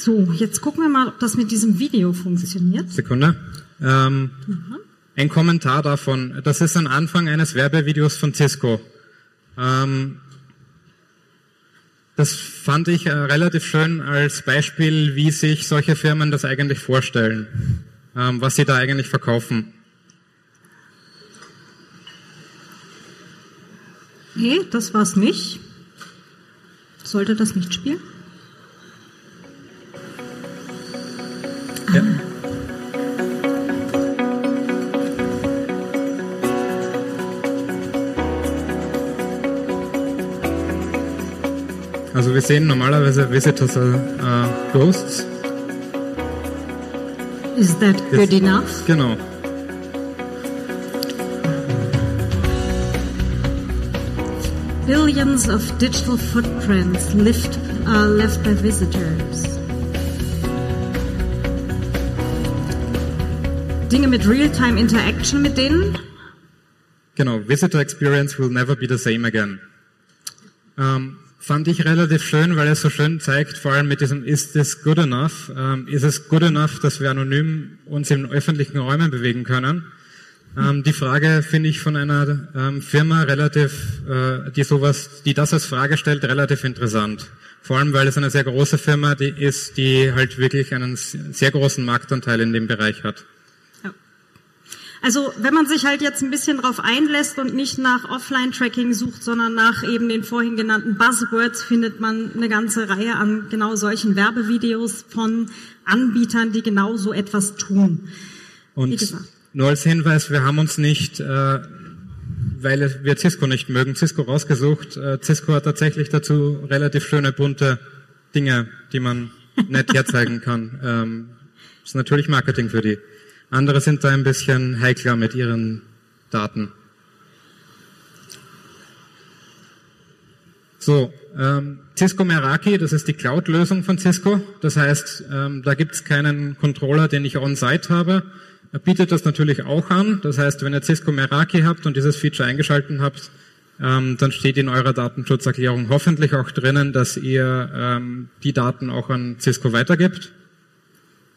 So, jetzt gucken wir mal, ob das mit diesem Video funktioniert. Sekunde. Ähm, mhm. Ein Kommentar davon. Das ist ein Anfang eines Werbevideos von Cisco. Ähm, das fand ich äh, relativ schön als Beispiel, wie sich solche Firmen das eigentlich vorstellen, ähm, was sie da eigentlich verkaufen. Nee, das war's nicht. Sollte das nicht spielen? Ja. Also wir sehen normalerweise Visitors are uh, Ghosts. Is that good enough? Genau. Billions of digital footprints left, uh, left by visitors. Dinge mit Real-Time Interaction mit denen. Genau, Visitor Experience will never be the same again. Ähm, fand ich relativ schön, weil es so schön zeigt, vor allem mit diesem Is this good enough? Ähm, ist es good enough, dass wir anonym uns in öffentlichen Räumen bewegen können? Ähm, die Frage finde ich von einer ähm, Firma relativ, äh, die sowas, die das als Frage stellt, relativ interessant. Vor allem, weil es eine sehr große Firma die ist, die halt wirklich einen sehr großen Marktanteil in dem Bereich hat. Also wenn man sich halt jetzt ein bisschen drauf einlässt und nicht nach Offline-Tracking sucht, sondern nach eben den vorhin genannten Buzzwords, findet man eine ganze Reihe an genau solchen Werbevideos von Anbietern, die genau so etwas tun. Und nur als Hinweis, wir haben uns nicht, äh, weil wir Cisco nicht mögen, Cisco rausgesucht. Äh, Cisco hat tatsächlich dazu relativ schöne, bunte Dinge, die man (laughs) nett herzeigen kann. Ähm, ist natürlich Marketing für die. Andere sind da ein bisschen heikler mit ihren Daten. So, ähm, Cisco Meraki, das ist die Cloud-Lösung von Cisco. Das heißt, ähm, da gibt es keinen Controller, den ich on-site habe. Er bietet das natürlich auch an. Das heißt, wenn ihr Cisco Meraki habt und dieses Feature eingeschalten habt, ähm, dann steht in eurer Datenschutzerklärung hoffentlich auch drinnen, dass ihr ähm, die Daten auch an Cisco weitergibt.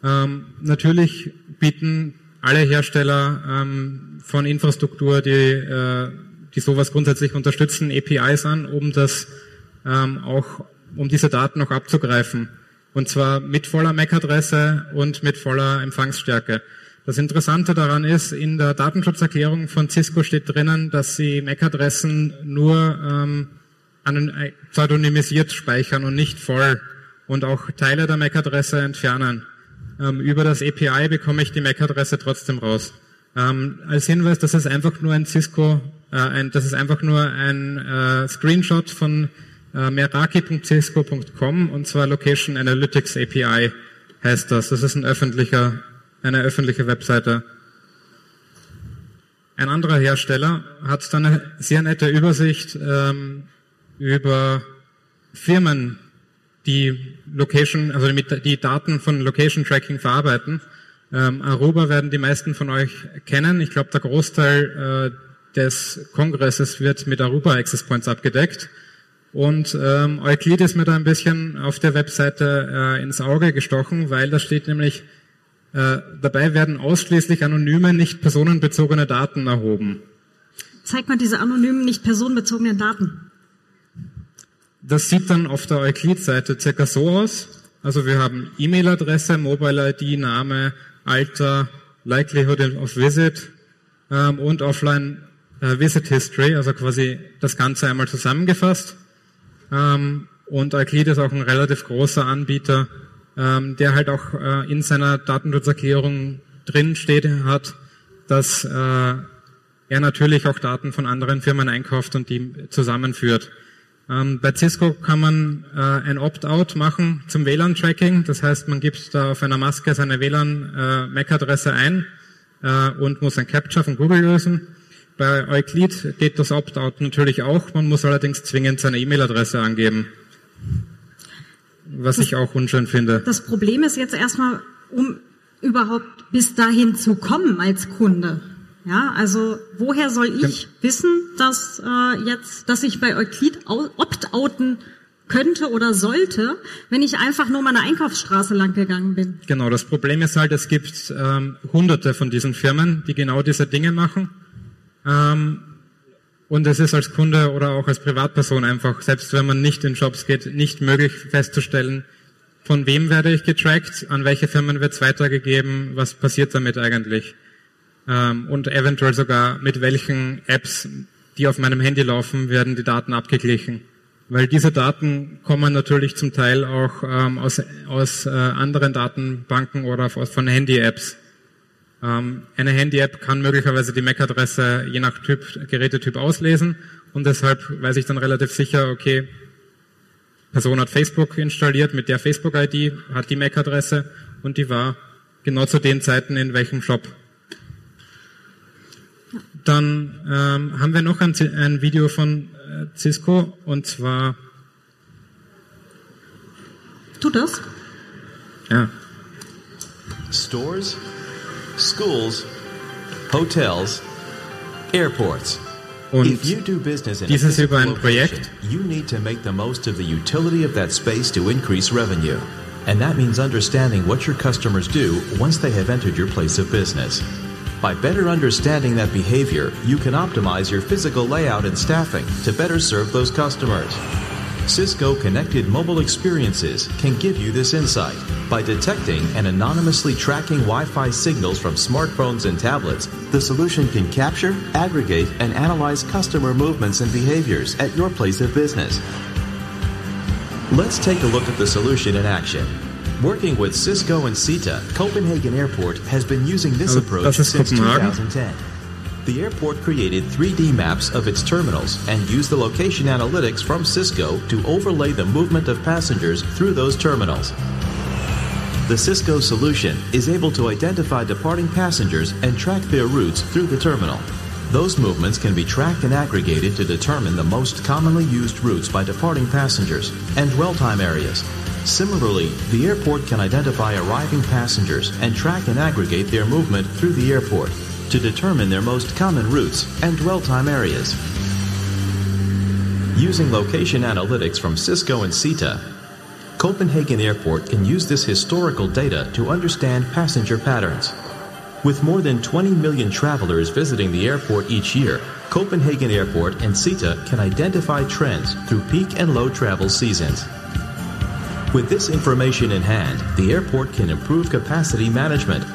Ähm, natürlich bieten alle Hersteller ähm, von Infrastruktur, die, äh, die sowas grundsätzlich unterstützen, APIs an, um das ähm, auch, um diese Daten auch abzugreifen. Und zwar mit voller MAC-Adresse und mit voller Empfangsstärke. Das Interessante daran ist, in der Datenschutzerklärung von Cisco steht drinnen, dass sie MAC-Adressen nur ähm, äh, pseudonymisiert speichern und nicht voll und auch Teile der MAC-Adresse entfernen. Ähm, über das API bekomme ich die MAC-Adresse trotzdem raus. Ähm, als Hinweis, das ist einfach nur ein Cisco, äh, ein, das ist einfach nur ein äh, Screenshot von äh, meraki.cisco.com und zwar Location Analytics API heißt das. Das ist ein öffentlicher eine öffentliche Webseite. Ein anderer Hersteller hat dann eine sehr nette Übersicht ähm, über Firmen, die Location, also die Daten von Location Tracking verarbeiten. Ähm, Aruba werden die meisten von euch kennen. Ich glaube, der Großteil äh, des Kongresses wird mit Aruba Access Points abgedeckt. Und ähm, Euclid ist mir da ein bisschen auf der Webseite äh, ins Auge gestochen, weil da steht nämlich äh, dabei werden ausschließlich anonyme, nicht personenbezogene Daten erhoben. Zeig mal diese anonymen, nicht personenbezogenen Daten. Das sieht dann auf der Euclid-Seite circa so aus. Also wir haben E-Mail-Adresse, Mobile-ID, Name, Alter, Likelihood of Visit ähm, und Offline äh, Visit History, also quasi das Ganze einmal zusammengefasst. Ähm, und Euclid ist auch ein relativ großer Anbieter ähm, der halt auch äh, in seiner Datenschutzerklärung drin steht hat, dass äh, er natürlich auch Daten von anderen Firmen einkauft und die zusammenführt. Ähm, bei Cisco kann man äh, ein Opt-out machen zum WLAN-Tracking. Das heißt, man gibt da auf einer Maske seine WLAN-MAC-Adresse äh, ein äh, und muss ein Capture von Google lösen. Bei Euclid geht das Opt-out natürlich auch. Man muss allerdings zwingend seine E-Mail-Adresse angeben was das, ich auch unschön finde. Das Problem ist jetzt erstmal, um überhaupt bis dahin zu kommen als Kunde. Ja, also woher soll ich wissen, dass äh, jetzt, dass ich bei Euclid opt-outen könnte oder sollte, wenn ich einfach nur meine Einkaufsstraße lang gegangen bin? Genau, das Problem ist halt, es gibt ähm, hunderte von diesen Firmen, die genau diese Dinge machen. Ähm, und es ist als Kunde oder auch als Privatperson einfach, selbst wenn man nicht in Shops geht, nicht möglich festzustellen, von wem werde ich getrackt, an welche Firmen wird es weitergegeben, was passiert damit eigentlich. Ähm, und eventuell sogar mit welchen Apps, die auf meinem Handy laufen, werden die Daten abgeglichen. Weil diese Daten kommen natürlich zum Teil auch ähm, aus, aus äh, anderen Datenbanken oder von Handy-Apps. Ähm, eine Handy-App kann möglicherweise die MAC-Adresse je nach Typ, Gerätetyp auslesen und deshalb weiß ich dann relativ sicher, okay, Person hat Facebook installiert mit der Facebook-ID, hat die MAC-Adresse und die war genau zu den Zeiten in welchem Shop. Dann ähm, haben wir noch ein, ein Video von äh, Cisco und zwar. Tut das? Ja. Stores, schools, hotels, airports. Und if you do business in a dieses über ein Projekt. you need to make the most of the utility of that space to increase revenue. And that means understanding what your customers do once they have entered your place of business. By better understanding that behavior, you can optimize your physical layout and staffing to better serve those customers. Cisco Connected Mobile Experiences can give you this insight. By detecting and anonymously tracking Wi Fi signals from smartphones and tablets, the solution can capture, aggregate, and analyze customer movements and behaviors at your place of business. Let's take a look at the solution in action. Working with Cisco and CETA, Copenhagen Airport has been using this approach das since 2010. The airport created 3D maps of its terminals and used the location analytics from Cisco to overlay the movement of passengers through those terminals. The Cisco solution is able to identify departing passengers and track their routes through the terminal. Those movements can be tracked and aggregated to determine the most commonly used routes by departing passengers and dwell time areas. Similarly, the airport can identify arriving passengers and track and aggregate their movement through the airport to determine their most common routes and dwell time areas. Using location analytics from Cisco and CETA, Copenhagen Airport can use this historical data to understand passenger patterns. With more than 20 million travelers visiting the airport each year, Copenhagen Airport and CETA can identify trends through peak and low travel seasons. With this information in hand, the airport can improve capacity management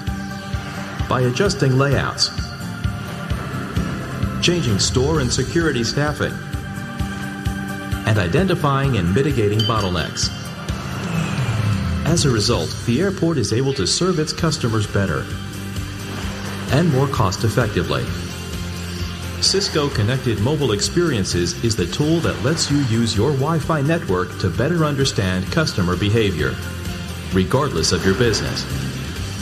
by adjusting layouts, changing store and security staffing, and identifying and mitigating bottlenecks. As a result, the airport is able to serve its customers better and more cost effectively. Cisco Connected Mobile Experiences is the tool that lets you use your Wi Fi network to better understand customer behavior, regardless of your business.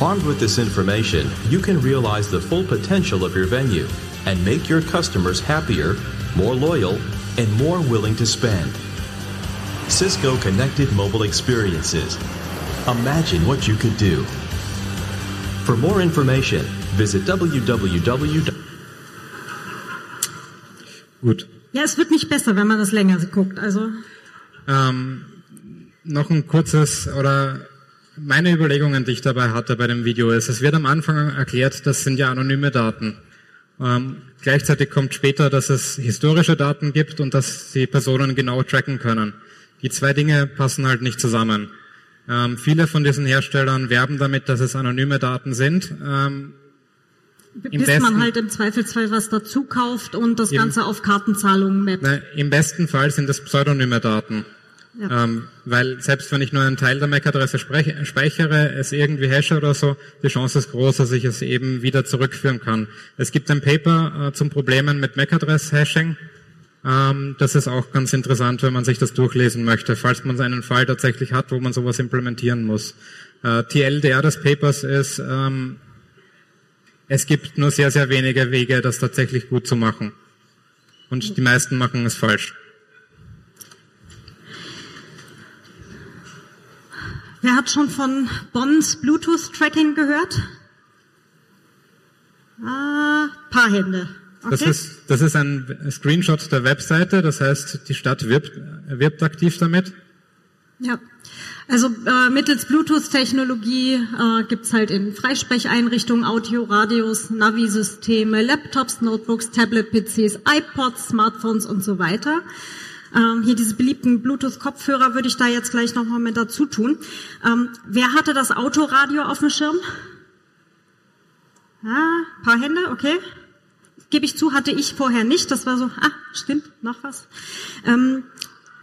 Armed with this information, you can realize the full potential of your venue and make your customers happier, more loyal, and more willing to spend. Cisco Connected Mobile Experiences. Imagine what you could do. For more information, visit www. Gut. Ja, es wird nicht besser, wenn man das länger guckt. Also Ähm, noch ein kurzes oder meine Überlegungen, die ich dabei hatte bei dem Video ist, es wird am Anfang erklärt, das sind ja anonyme Daten. Ähm, gleichzeitig kommt später, dass es historische Daten gibt und dass sie Personen genau tracken können. Die zwei Dinge passen halt nicht zusammen. Ähm, viele von diesen Herstellern werben damit, dass es anonyme Daten sind. Ähm, bis besten- man halt im Zweifelsfall was dazu kauft und das Eben. Ganze auf Kartenzahlungen mappt. Na, Im besten Fall sind es pseudonyme Daten. Ja. Ähm, weil selbst wenn ich nur einen Teil der MAC-Adresse speichere, es irgendwie hashe oder so, die Chance ist groß, dass ich es eben wieder zurückführen kann. Es gibt ein Paper äh, zum Problemen mit MAC-Adress-Hashing. Ähm, das ist auch ganz interessant, wenn man sich das durchlesen möchte, falls man einen Fall tatsächlich hat, wo man sowas implementieren muss. Äh, TLDR des Papers ist, ähm, es gibt nur sehr, sehr wenige Wege, das tatsächlich gut zu machen. Und die meisten machen es falsch. Wer hat schon von Bonds Bluetooth-Tracking gehört? Ah, paar Hände. Okay. Das ist, das ist ein Screenshot der Webseite, das heißt, die Stadt wirbt, wirbt aktiv damit. Ja, also äh, mittels Bluetooth-Technologie äh, gibt's halt in Freisprecheinrichtungen Audio, Radios, Navi-Systeme, Laptops, Notebooks, Tablet-PCs, iPods, Smartphones und so weiter. Ähm, hier diese beliebten Bluetooth-Kopfhörer würde ich da jetzt gleich nochmal mit dazu tun. Ähm, wer hatte das Autoradio auf dem Schirm? Ah, paar Hände, okay. Gebe ich zu, hatte ich vorher nicht. Das war so, ah, stimmt, noch was. Ähm,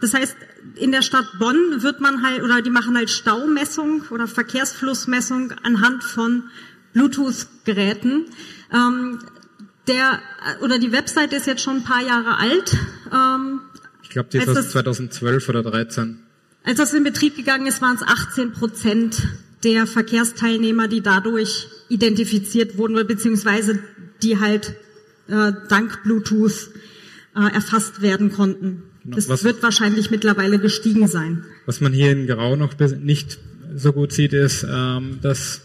das heißt, in der Stadt Bonn wird man halt, oder die machen halt Staumessung oder Verkehrsflussmessung anhand von Bluetooth-Geräten. Ähm, der, oder die Website ist jetzt schon ein paar Jahre alt. Ähm, Ich glaube, die ist aus das- 2012 oder 13. Als das in Betrieb gegangen ist, waren es 18 Prozent der Verkehrsteilnehmer, die dadurch identifiziert wurden, beziehungsweise die halt äh, dank Bluetooth äh, erfasst werden konnten. Genau. Das was, wird wahrscheinlich mittlerweile gestiegen sein. Was man hier in Grau noch nicht so gut sieht, ist, ähm, dass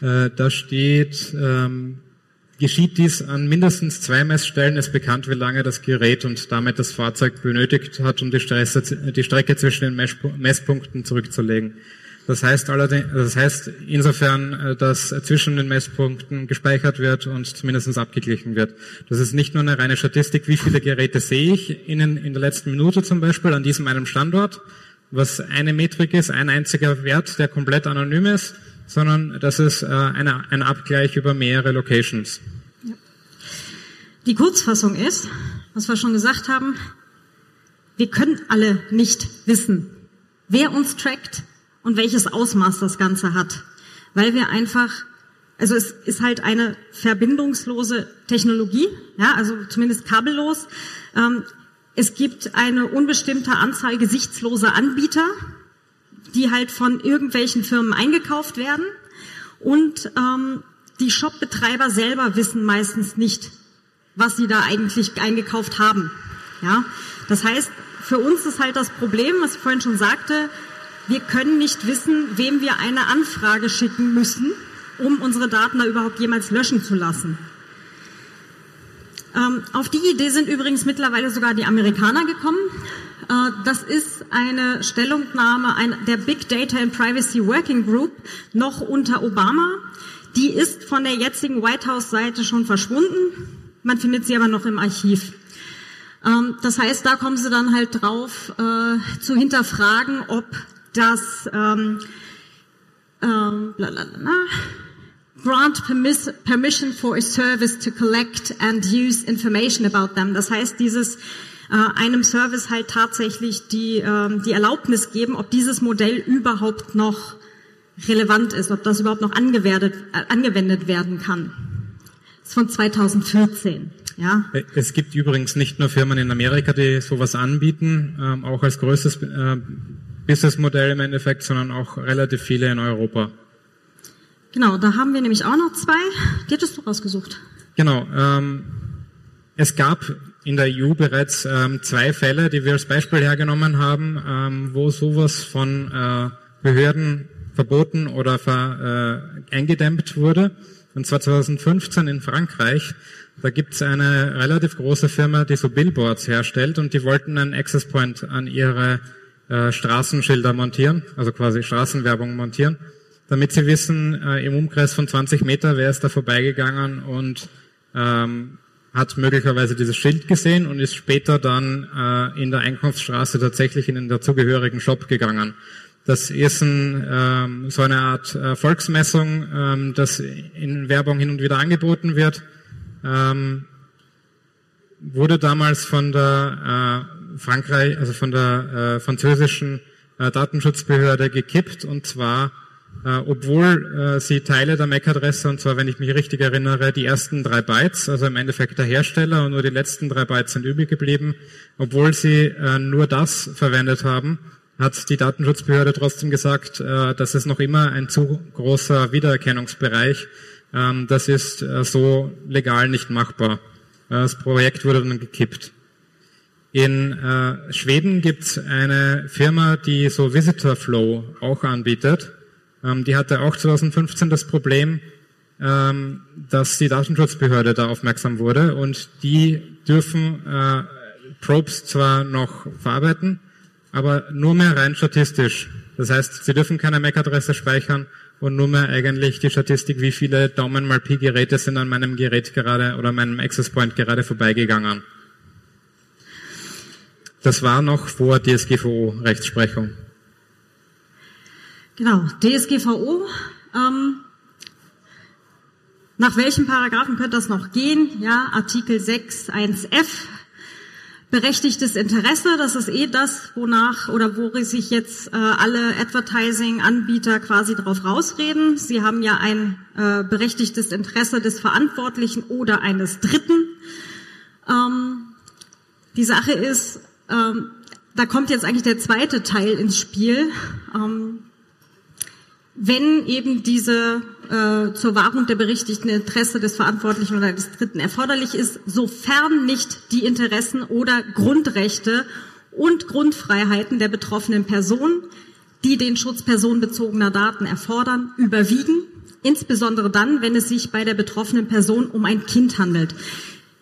äh, da steht, ähm, geschieht dies an mindestens zwei Messstellen, ist bekannt, wie lange das Gerät und damit das Fahrzeug benötigt hat, um die, Stresse, die Strecke zwischen den Messpunkten zurückzulegen. Das heißt allerdings, das heißt insofern, äh, dass zwischen den Messpunkten gespeichert wird und zumindest abgeglichen wird. Das ist nicht nur eine reine Statistik, wie viele Geräte sehe ich in, in der letzten Minute zum Beispiel an diesem einem Standort, was eine Metrik ist, ein einziger Wert, der komplett anonym ist, sondern das ist äh, eine, ein Abgleich über mehrere Locations. Die Kurzfassung ist, was wir schon gesagt haben, wir können alle nicht wissen, wer uns trackt, und welches Ausmaß das Ganze hat. Weil wir einfach, also es ist halt eine verbindungslose Technologie, ja, also zumindest kabellos. Ähm, es gibt eine unbestimmte Anzahl gesichtsloser Anbieter, die halt von irgendwelchen Firmen eingekauft werden. Und ähm, die Shopbetreiber selber wissen meistens nicht, was sie da eigentlich eingekauft haben. Ja, das heißt, für uns ist halt das Problem, was ich vorhin schon sagte, wir können nicht wissen, wem wir eine Anfrage schicken müssen, um unsere Daten da überhaupt jemals löschen zu lassen. Ähm, auf die Idee sind übrigens mittlerweile sogar die Amerikaner gekommen. Äh, das ist eine Stellungnahme der Big Data and Privacy Working Group noch unter Obama. Die ist von der jetzigen White House-Seite schon verschwunden. Man findet sie aber noch im Archiv. Ähm, das heißt, da kommen sie dann halt drauf äh, zu hinterfragen, ob dass ähm, ähm, grant permission for a service to collect and use information about them. Das heißt, dieses äh, einem Service halt tatsächlich die, ähm, die Erlaubnis geben, ob dieses Modell überhaupt noch relevant ist, ob das überhaupt noch angewendet, äh, angewendet werden kann. Das ist von 2014. Ja. Es gibt übrigens nicht nur Firmen in Amerika, die sowas anbieten, ähm, auch als größtes äh, Businessmodell im Endeffekt, sondern auch relativ viele in Europa. Genau, da haben wir nämlich auch noch zwei. Die hattest du rausgesucht. Genau. Ähm, es gab in der EU bereits ähm, zwei Fälle, die wir als Beispiel hergenommen haben, ähm, wo sowas von äh, Behörden verboten oder ver, äh, eingedämmt wurde. Und zwar 2015 in Frankreich. Da gibt es eine relativ große Firma, die so Billboards herstellt und die wollten einen Access Point an ihre äh, Straßenschilder montieren, also quasi Straßenwerbung montieren, damit sie wissen, äh, im Umkreis von 20 Meter, wer ist da vorbeigegangen und ähm, hat möglicherweise dieses Schild gesehen und ist später dann äh, in der Einkaufsstraße tatsächlich in den dazugehörigen Shop gegangen. Das ist ein, ähm, so eine Art äh, Volksmessung, ähm, das in Werbung hin und wieder angeboten wird. Ähm, wurde damals von der äh, Frankreich, also von der äh, französischen äh, Datenschutzbehörde gekippt und zwar äh, obwohl äh, sie Teile der MAC-Adresse, und zwar, wenn ich mich richtig erinnere, die ersten drei Bytes, also im Endeffekt der Hersteller und nur die letzten drei Bytes sind übrig geblieben, obwohl sie äh, nur das verwendet haben, hat die Datenschutzbehörde trotzdem gesagt, äh, das ist noch immer ein zu großer Wiedererkennungsbereich. Ähm, das ist äh, so legal nicht machbar. Äh, das Projekt wurde dann gekippt. In äh, Schweden gibt es eine Firma, die so Visitor Flow auch anbietet. Ähm, die hatte auch 2015 das Problem, ähm, dass die Datenschutzbehörde da aufmerksam wurde und die dürfen äh, Probes zwar noch verarbeiten, aber nur mehr rein statistisch. Das heißt, sie dürfen keine MAC-Adresse speichern und nur mehr eigentlich die Statistik, wie viele Daumen mal Pi Geräte sind an meinem Gerät gerade oder meinem Access Point gerade vorbeigegangen. Das war noch vor DSGVO-Rechtsprechung. Genau, DSGVO. Ähm, nach welchen Paragraphen könnte das noch gehen? Ja, Artikel 6 1f. Berechtigtes Interesse, das ist eh das, wonach oder wo sich jetzt äh, alle Advertising-Anbieter quasi drauf rausreden. Sie haben ja ein äh, berechtigtes Interesse des Verantwortlichen oder eines Dritten. Ähm, die Sache ist, ähm, da kommt jetzt eigentlich der zweite Teil ins Spiel. Ähm, wenn eben diese äh, zur Wahrung der berichtigten Interesse des Verantwortlichen oder des Dritten erforderlich ist, sofern nicht die Interessen oder Grundrechte und Grundfreiheiten der betroffenen Person, die den Schutz personenbezogener Daten erfordern, überwiegen, insbesondere dann, wenn es sich bei der betroffenen Person um ein Kind handelt.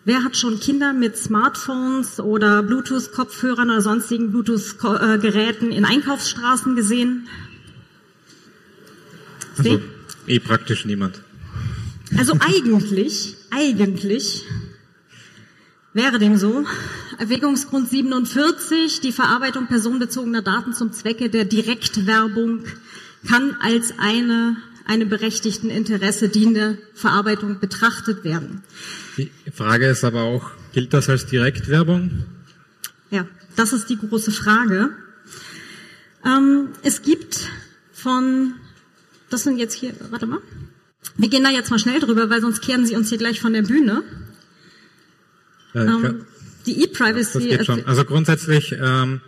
Wer hat schon Kinder mit Smartphones oder Bluetooth-Kopfhörern oder sonstigen Bluetooth-Geräten in Einkaufsstraßen gesehen? Also, eh praktisch niemand. Also eigentlich, eigentlich wäre dem so. Erwägungsgrund 47, die Verarbeitung personenbezogener Daten zum Zwecke der Direktwerbung kann als eine einem berechtigten Interesse dienende Verarbeitung betrachtet werden. Die Frage ist aber auch, gilt das als Direktwerbung? Ja, das ist die große Frage. Ähm, es gibt von das sind jetzt hier, warte mal. Wir gehen da jetzt mal schnell drüber, weil sonst kehren sie uns hier gleich von der Bühne. Äh, ähm, die E-Privacy. Also grundsätzlich ähm,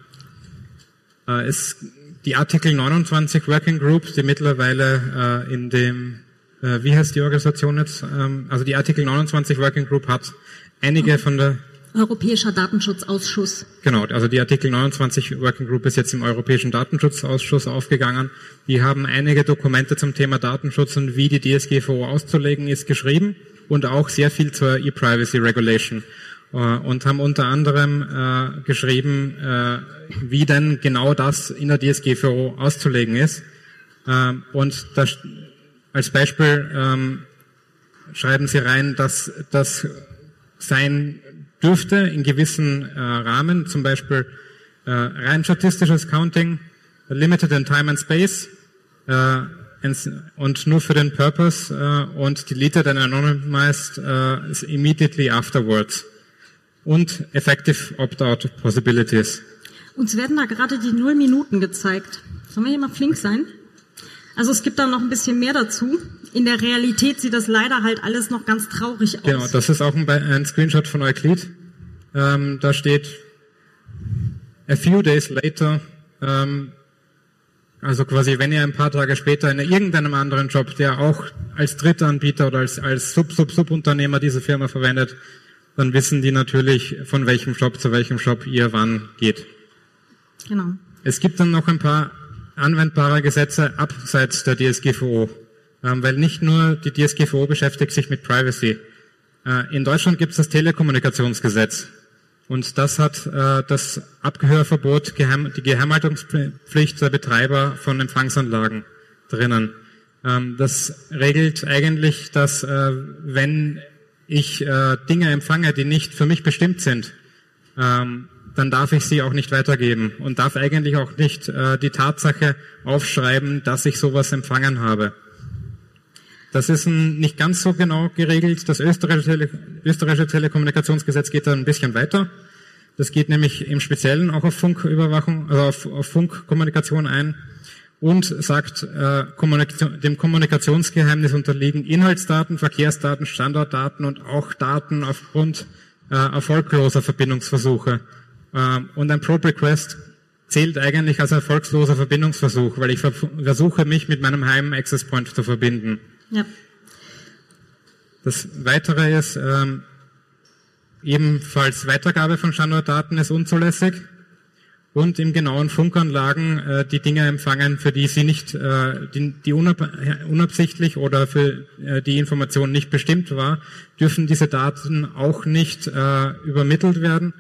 äh, ist die Artikel 29 Working Group, die mittlerweile äh, in dem, äh, wie heißt die Organisation jetzt? Ähm, also die Artikel 29 Working Group hat einige von der Europäischer Datenschutzausschuss. Genau, also die Artikel 29 Working Group ist jetzt im Europäischen Datenschutzausschuss aufgegangen. Die haben einige Dokumente zum Thema Datenschutz und wie die DSGVO auszulegen ist geschrieben und auch sehr viel zur E-Privacy Regulation und haben unter anderem äh, geschrieben, äh, wie denn genau das in der DSGVO auszulegen ist. Äh, und das, als Beispiel ähm, schreiben sie rein, dass das sein dürfte in gewissen äh, Rahmen, zum Beispiel äh, rein statistisches Counting, limited in time and space äh, und nur für den Purpose äh, und deleted and anonymized äh, immediately afterwards und effective opt-out possibilities. Uns werden da gerade die null Minuten gezeigt. Sollen wir hier mal flink sein? Also es gibt da noch ein bisschen mehr dazu in der Realität sieht das leider halt alles noch ganz traurig aus. Genau, das ist auch ein, ein Screenshot von Euclid. Ähm, da steht a few days later, ähm, also quasi, wenn ihr ein paar Tage später in irgendeinem anderen Job, der auch als Drittanbieter oder als, als Sub-Sub-Subunternehmer diese Firma verwendet, dann wissen die natürlich, von welchem Job zu welchem Job ihr wann geht. Genau. Es gibt dann noch ein paar anwendbare Gesetze abseits der DSGVO. Ähm, weil nicht nur die DSGVO beschäftigt sich mit Privacy. Äh, in Deutschland gibt es das Telekommunikationsgesetz. Und das hat äh, das Abgehörverbot, die Geheimhaltungspflicht der Betreiber von Empfangsanlagen drinnen. Ähm, das regelt eigentlich, dass äh, wenn ich Dinge empfange, die nicht für mich bestimmt sind, ähm, dann darf ich sie auch nicht weitergeben und darf eigentlich auch nicht die Tatsache aufschreiben, dass ich sowas empfangen habe. Das ist nicht ganz so genau geregelt. Das österreichische, Tele österreichische Telekommunikationsgesetz geht da ein bisschen weiter. Das geht nämlich im Speziellen auch auf Funküberwachung, also auf, auf Funkkommunikation ein und sagt, äh, Kommunikation, dem Kommunikationsgeheimnis unterliegen Inhaltsdaten, Verkehrsdaten, Standortdaten und auch Daten aufgrund äh, erfolgloser Verbindungsversuche. Äh, und ein Probe Request zählt eigentlich als erfolgsloser Verbindungsversuch, weil ich versuche, mich mit meinem Heim Access Point zu verbinden. Ja. Das Weitere ist, ähm, ebenfalls Weitergabe von Standortdaten ist unzulässig und im genauen Funkanlagen äh, die Dinge empfangen, für die sie nicht, äh, die, die unab unabsichtlich oder für äh, die Information nicht bestimmt war, dürfen diese Daten auch nicht äh, übermittelt werden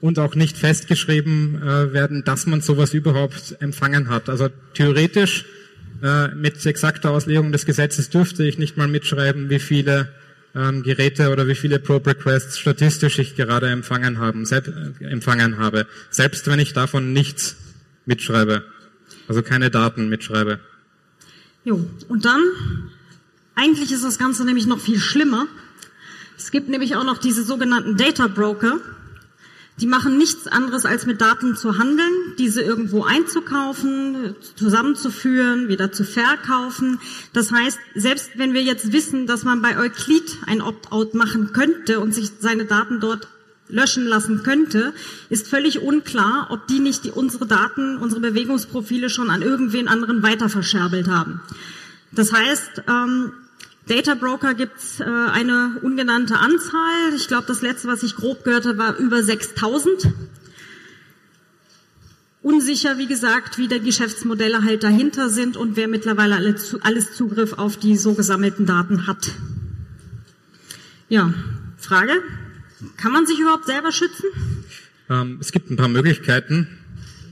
und auch nicht festgeschrieben äh, werden, dass man sowas überhaupt empfangen hat. Also theoretisch äh, mit exakter Auslegung des Gesetzes dürfte ich nicht mal mitschreiben, wie viele ähm, Geräte oder wie viele Probe Requests statistisch ich gerade empfangen, haben, äh, empfangen habe, selbst wenn ich davon nichts mitschreibe, also keine Daten mitschreibe. Jo, und dann, eigentlich ist das Ganze nämlich noch viel schlimmer. Es gibt nämlich auch noch diese sogenannten Data Broker, die machen nichts anderes, als mit Daten zu handeln, diese irgendwo einzukaufen, zusammenzuführen, wieder zu verkaufen. Das heißt, selbst wenn wir jetzt wissen, dass man bei Euclid ein Opt-out machen könnte und sich seine Daten dort löschen lassen könnte, ist völlig unklar, ob die nicht die, unsere Daten, unsere Bewegungsprofile schon an irgendwen anderen weiter verscherbelt haben. Das heißt, ähm, Data Broker gibt's äh, eine ungenannte Anzahl. Ich glaube, das letzte, was ich grob gehörte, war über 6000. Unsicher, wie gesagt, wie die Geschäftsmodelle halt dahinter sind und wer mittlerweile alles Zugriff auf die so gesammelten Daten hat. Ja, Frage, kann man sich überhaupt selber schützen? Ähm, es gibt ein paar Möglichkeiten,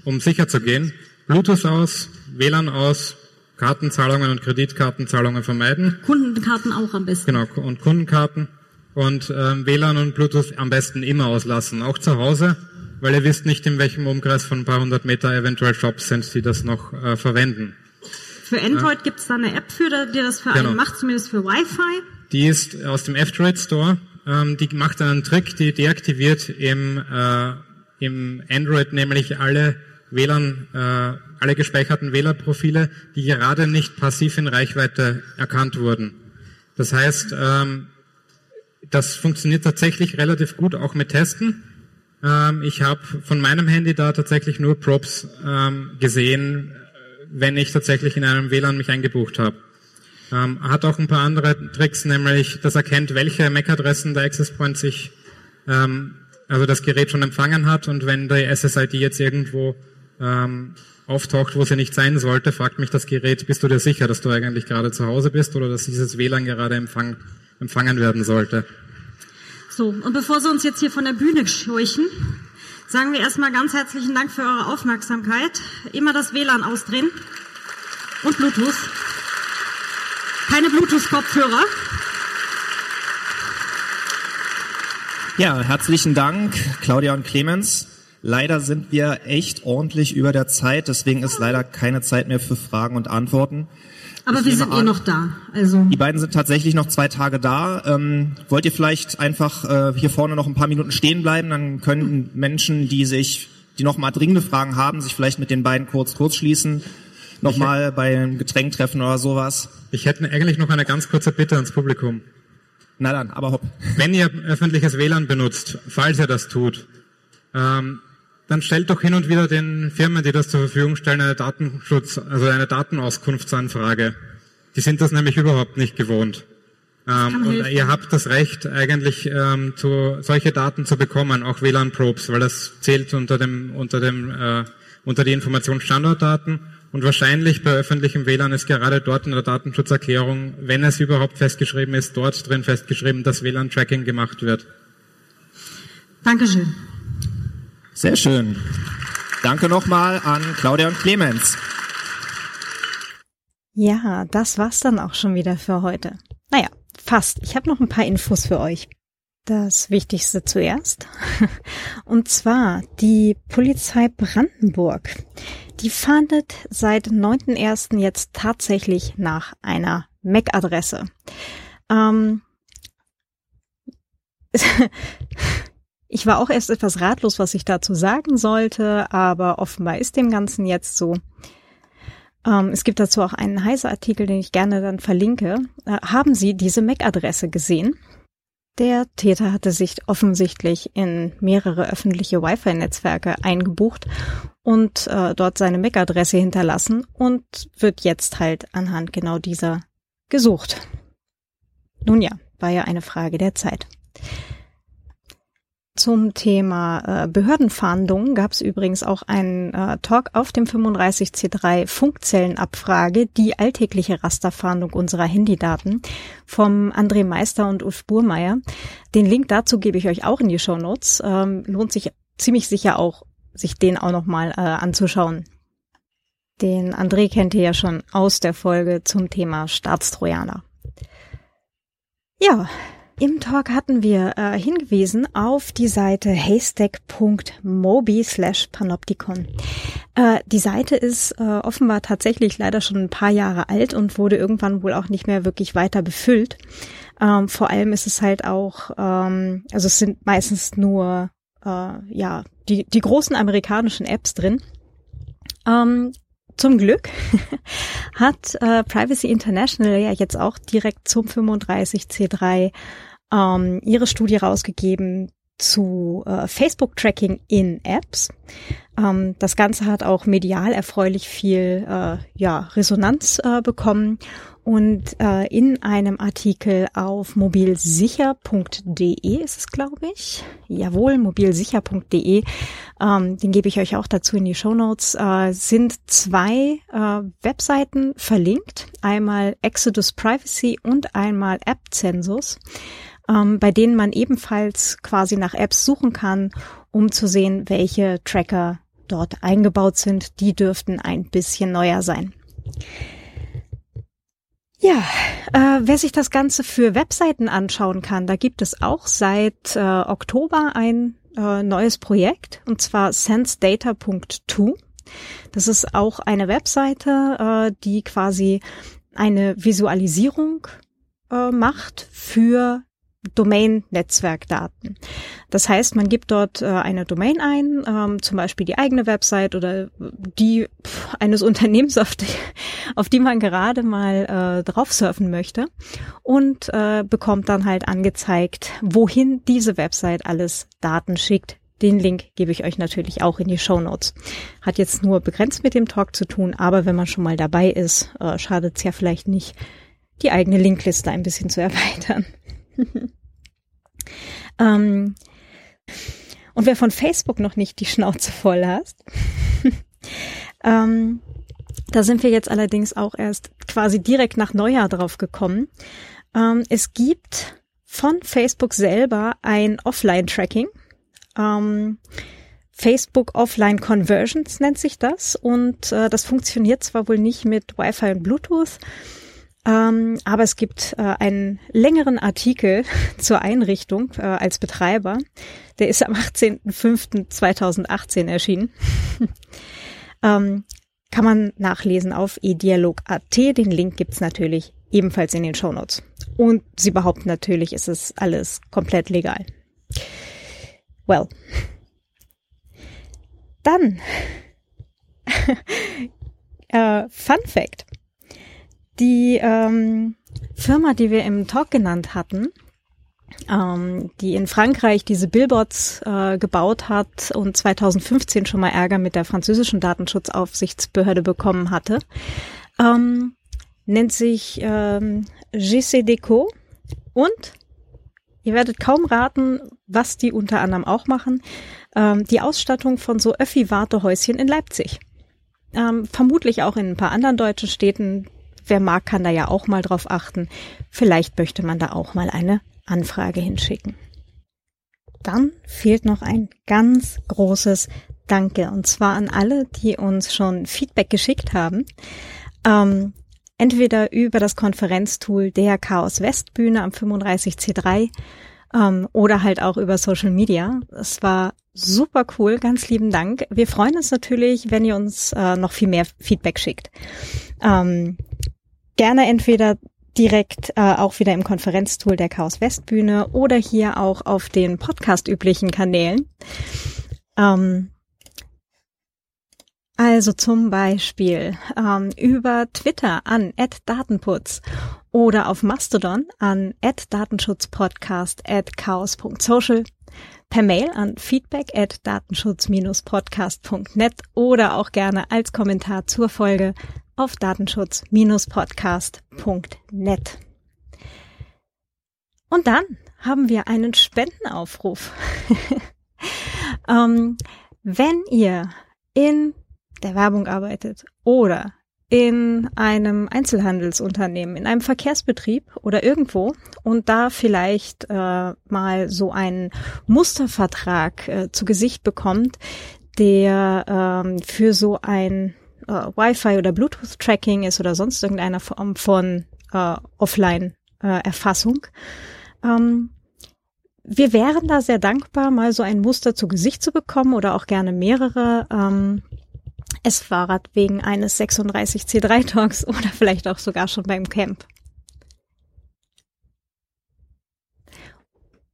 um sicher zu gehen. Bluetooth aus, WLAN aus, Kartenzahlungen und Kreditkartenzahlungen vermeiden. Kundenkarten auch am besten. Genau, und Kundenkarten. Und ähm, WLAN und Bluetooth am besten immer auslassen, auch zu Hause, weil ihr wisst nicht, in welchem Umkreis von ein paar hundert Meter eventuell Shops sind, die das noch äh, verwenden. Für Android ja. gibt es da eine App für, die das für genau. einen macht, zumindest für Wi-Fi. Die ist aus dem F-Droid Store ähm, die macht einen Trick, die deaktiviert im, äh, im Android nämlich alle WLAN, äh, alle gespeicherten WLAN-Profile, die gerade nicht passiv in Reichweite erkannt wurden. Das heißt, ähm, das funktioniert tatsächlich relativ gut auch mit Testen. Ähm, ich habe von meinem Handy da tatsächlich nur Props ähm, gesehen, wenn ich tatsächlich in einem WLAN mich eingebucht habe. Hat auch ein paar andere Tricks, nämlich das erkennt, welche MAC-Adressen der Access Point sich, also das Gerät schon empfangen hat und wenn die SSID jetzt irgendwo auftaucht, wo sie nicht sein sollte, fragt mich das Gerät, bist du dir sicher, dass du eigentlich gerade zu Hause bist oder dass dieses WLAN gerade empfang, empfangen werden sollte? So, und bevor Sie uns jetzt hier von der Bühne scheuchen, sagen wir erstmal ganz herzlichen Dank für eure Aufmerksamkeit. Immer das WLAN ausdrehen und Bluetooth keine Bluetooth-Kopfhörer. Ja, herzlichen Dank, Claudia und Clemens. Leider sind wir echt ordentlich über der Zeit, deswegen ist leider keine Zeit mehr für Fragen und Antworten. Aber ich wir sind eh noch da. Also die beiden sind tatsächlich noch zwei Tage da. Ähm, wollt ihr vielleicht einfach äh, hier vorne noch ein paar Minuten stehen bleiben? Dann können Menschen, die sich, die noch mal dringende Fragen haben, sich vielleicht mit den beiden kurz kurz schließen nochmal bei einem Getränk treffen oder sowas. Ich hätte eigentlich noch eine ganz kurze Bitte ans Publikum. Na dann, aber hopp. Wenn ihr öffentliches WLAN benutzt, falls ihr das tut, ähm, dann stellt doch hin und wieder den Firmen, die das zur Verfügung stellen, eine Datenschutz, also eine Datenauskunftsanfrage. Die sind das nämlich überhaupt nicht gewohnt. Ähm, und ihr habt das Recht, eigentlich ähm, zu, solche Daten zu bekommen, auch WLAN-Probes, weil das zählt unter dem, unter dem, äh, unter die Informationsstandarddaten und wahrscheinlich bei öffentlichem WLAN ist gerade dort in der Datenschutzerklärung, wenn es überhaupt festgeschrieben ist, dort drin festgeschrieben, dass WLAN-Tracking gemacht wird. Dankeschön. Sehr schön. Danke nochmal an Claudia und Clemens. Ja, das war's dann auch schon wieder für heute. Naja, fast. Ich habe noch ein paar Infos für euch. Das Wichtigste zuerst. (laughs) Und zwar die Polizei Brandenburg die fahndet seit 9.1. jetzt tatsächlich nach einer MAC-Adresse. Ähm, (laughs) ich war auch erst etwas ratlos, was ich dazu sagen sollte, aber offenbar ist dem Ganzen jetzt so. Ähm, es gibt dazu auch einen heißer Artikel, den ich gerne dann verlinke. Äh, haben Sie diese MAC-Adresse gesehen? Der Täter hatte sich offensichtlich in mehrere öffentliche Wi-Fi-Netzwerke eingebucht und äh, dort seine MAC-Adresse hinterlassen und wird jetzt halt anhand genau dieser gesucht. Nun ja, war ja eine Frage der Zeit. Zum Thema äh, Behördenfahndung gab es übrigens auch einen äh, Talk auf dem 35C3 Funkzellenabfrage, die alltägliche Rasterfahndung unserer Handydaten vom André Meister und Ulf Burmeier. Den Link dazu gebe ich euch auch in die Show Notes. Ähm, lohnt sich ziemlich sicher auch, sich den auch nochmal äh, anzuschauen. Den André kennt ihr ja schon aus der Folge zum Thema Staatstrojaner. Ja, im Talk hatten wir äh, hingewiesen auf die Seite haystack.mobi slash panopticon. Äh, die Seite ist äh, offenbar tatsächlich leider schon ein paar Jahre alt und wurde irgendwann wohl auch nicht mehr wirklich weiter befüllt. Ähm, vor allem ist es halt auch, ähm, also es sind meistens nur äh, ja die, die großen amerikanischen Apps drin. Ähm, zum Glück (laughs) hat äh, Privacy International ja jetzt auch direkt zum 35C3 ähm, ihre Studie rausgegeben zu äh, Facebook-Tracking in Apps. Ähm, das Ganze hat auch medial erfreulich viel äh, ja, Resonanz äh, bekommen und äh, in einem Artikel auf mobilsicher.de ist es, glaube ich. Jawohl, mobilsicher.de. Ähm, den gebe ich euch auch dazu in die Show Notes. Äh, sind zwei äh, Webseiten verlinkt. Einmal Exodus Privacy und einmal App Census, ähm, bei denen man ebenfalls quasi nach Apps suchen kann, um zu sehen, welche Tracker dort eingebaut sind. Die dürften ein bisschen neuer sein. Ja, äh, wer sich das Ganze für Webseiten anschauen kann, da gibt es auch seit äh, Oktober ein äh, neues Projekt und zwar sensedata.to. Das ist auch eine Webseite, äh, die quasi eine Visualisierung äh, macht für Domain-Netzwerkdaten. Das heißt, man gibt dort äh, eine Domain ein, ähm, zum Beispiel die eigene Website oder die pff, (laughs) eines Unternehmens, auf die, auf die man gerade mal äh, drauf surfen möchte und äh, bekommt dann halt angezeigt, wohin diese Website alles Daten schickt. Den Link gebe ich euch natürlich auch in die Show Notes. Hat jetzt nur begrenzt mit dem Talk zu tun, aber wenn man schon mal dabei ist, äh, schadet es ja vielleicht nicht, die eigene Linkliste ein bisschen zu erweitern. (laughs) ähm, und wer von Facebook noch nicht die Schnauze voll hat, (laughs) ähm, da sind wir jetzt allerdings auch erst quasi direkt nach Neujahr drauf gekommen. Ähm, es gibt von Facebook selber ein Offline-Tracking. Ähm, Facebook Offline Conversions nennt sich das und äh, das funktioniert zwar wohl nicht mit Wi-Fi und Bluetooth, ähm, aber es gibt äh, einen längeren Artikel (laughs) zur Einrichtung äh, als Betreiber. Der ist am 18.05.2018 erschienen. (laughs) ähm, kann man nachlesen auf edialog.at. Den Link gibt's natürlich ebenfalls in den Shownotes. Und sie behaupten natürlich, ist es alles komplett legal. Well. Dann. (laughs) äh, Fun Fact. Die ähm, Firma, die wir im Talk genannt hatten, ähm, die in Frankreich diese Billboards äh, gebaut hat und 2015 schon mal Ärger mit der französischen Datenschutzaufsichtsbehörde bekommen hatte, ähm, nennt sich ähm, GCDeco und ihr werdet kaum raten, was die unter anderem auch machen, ähm, die Ausstattung von so Öffi-Wartehäuschen in Leipzig. Ähm, vermutlich auch in ein paar anderen deutschen Städten, wer mag, kann da ja auch mal drauf achten. Vielleicht möchte man da auch mal eine Anfrage hinschicken. Dann fehlt noch ein ganz großes Danke und zwar an alle, die uns schon Feedback geschickt haben. Ähm, entweder über das Konferenztool der Chaos Westbühne am 35C3 ähm, oder halt auch über Social Media. Es war super cool, ganz lieben Dank. Wir freuen uns natürlich, wenn ihr uns äh, noch viel mehr Feedback schickt. Ähm, gerne entweder direkt äh, auch wieder im Konferenztool der Chaos Westbühne oder hier auch auf den Podcast üblichen Kanälen. Ähm, also zum Beispiel ähm, über Twitter an @datenputz oder auf Mastodon an @datenschutzpodcast @chaos.social per Mail an feedback at datenschutz-podcast.net oder auch gerne als Kommentar zur Folge auf datenschutz-podcast.net. Und dann haben wir einen Spendenaufruf. (laughs) ähm, wenn ihr in der Werbung arbeitet oder in einem Einzelhandelsunternehmen, in einem Verkehrsbetrieb oder irgendwo und da vielleicht äh, mal so einen Mustervertrag äh, zu Gesicht bekommt, der ähm, für so ein äh, Wi-Fi oder Bluetooth-Tracking ist oder sonst irgendeiner Form von äh, Offline-Erfassung. Äh, ähm, wir wären da sehr dankbar, mal so ein Muster zu Gesicht zu bekommen oder auch gerne mehrere. Ähm, S-Fahrrad wegen eines 36 C3 Talks oder vielleicht auch sogar schon beim Camp.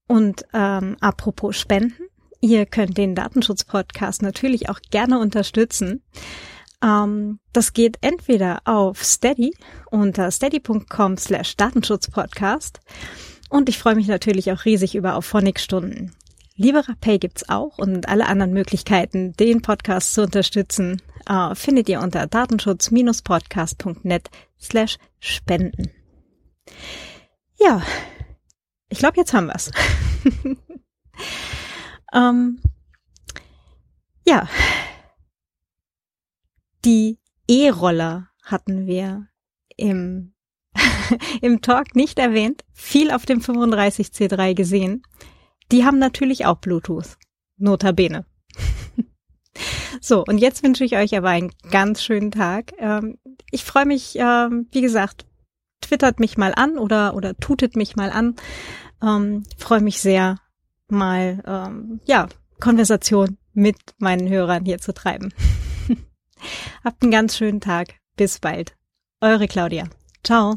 Und ähm, apropos Spenden, ihr könnt den Datenschutz-Podcast natürlich auch gerne unterstützen. Ähm, das geht entweder auf Steady unter steady.com slash Datenschutzpodcast und ich freue mich natürlich auch riesig über Auphonic-Stunden. LiberaPay gibt's auch und alle anderen Möglichkeiten, den Podcast zu unterstützen, äh, findet ihr unter datenschutz-podcast.net slash spenden. Ja, ich glaube, jetzt haben wir's. (laughs) ähm, ja, die E-Roller hatten wir im, (laughs) im Talk nicht erwähnt, viel auf dem 35C3 gesehen. Die haben natürlich auch Bluetooth. Notabene. (laughs) so, und jetzt wünsche ich euch aber einen ganz schönen Tag. Ähm, ich freue mich, ähm, wie gesagt, twittert mich mal an oder, oder tutet mich mal an. Ähm, freue mich sehr, mal, ähm, ja, Konversation mit meinen Hörern hier zu treiben. (laughs) Habt einen ganz schönen Tag. Bis bald. Eure Claudia. Ciao.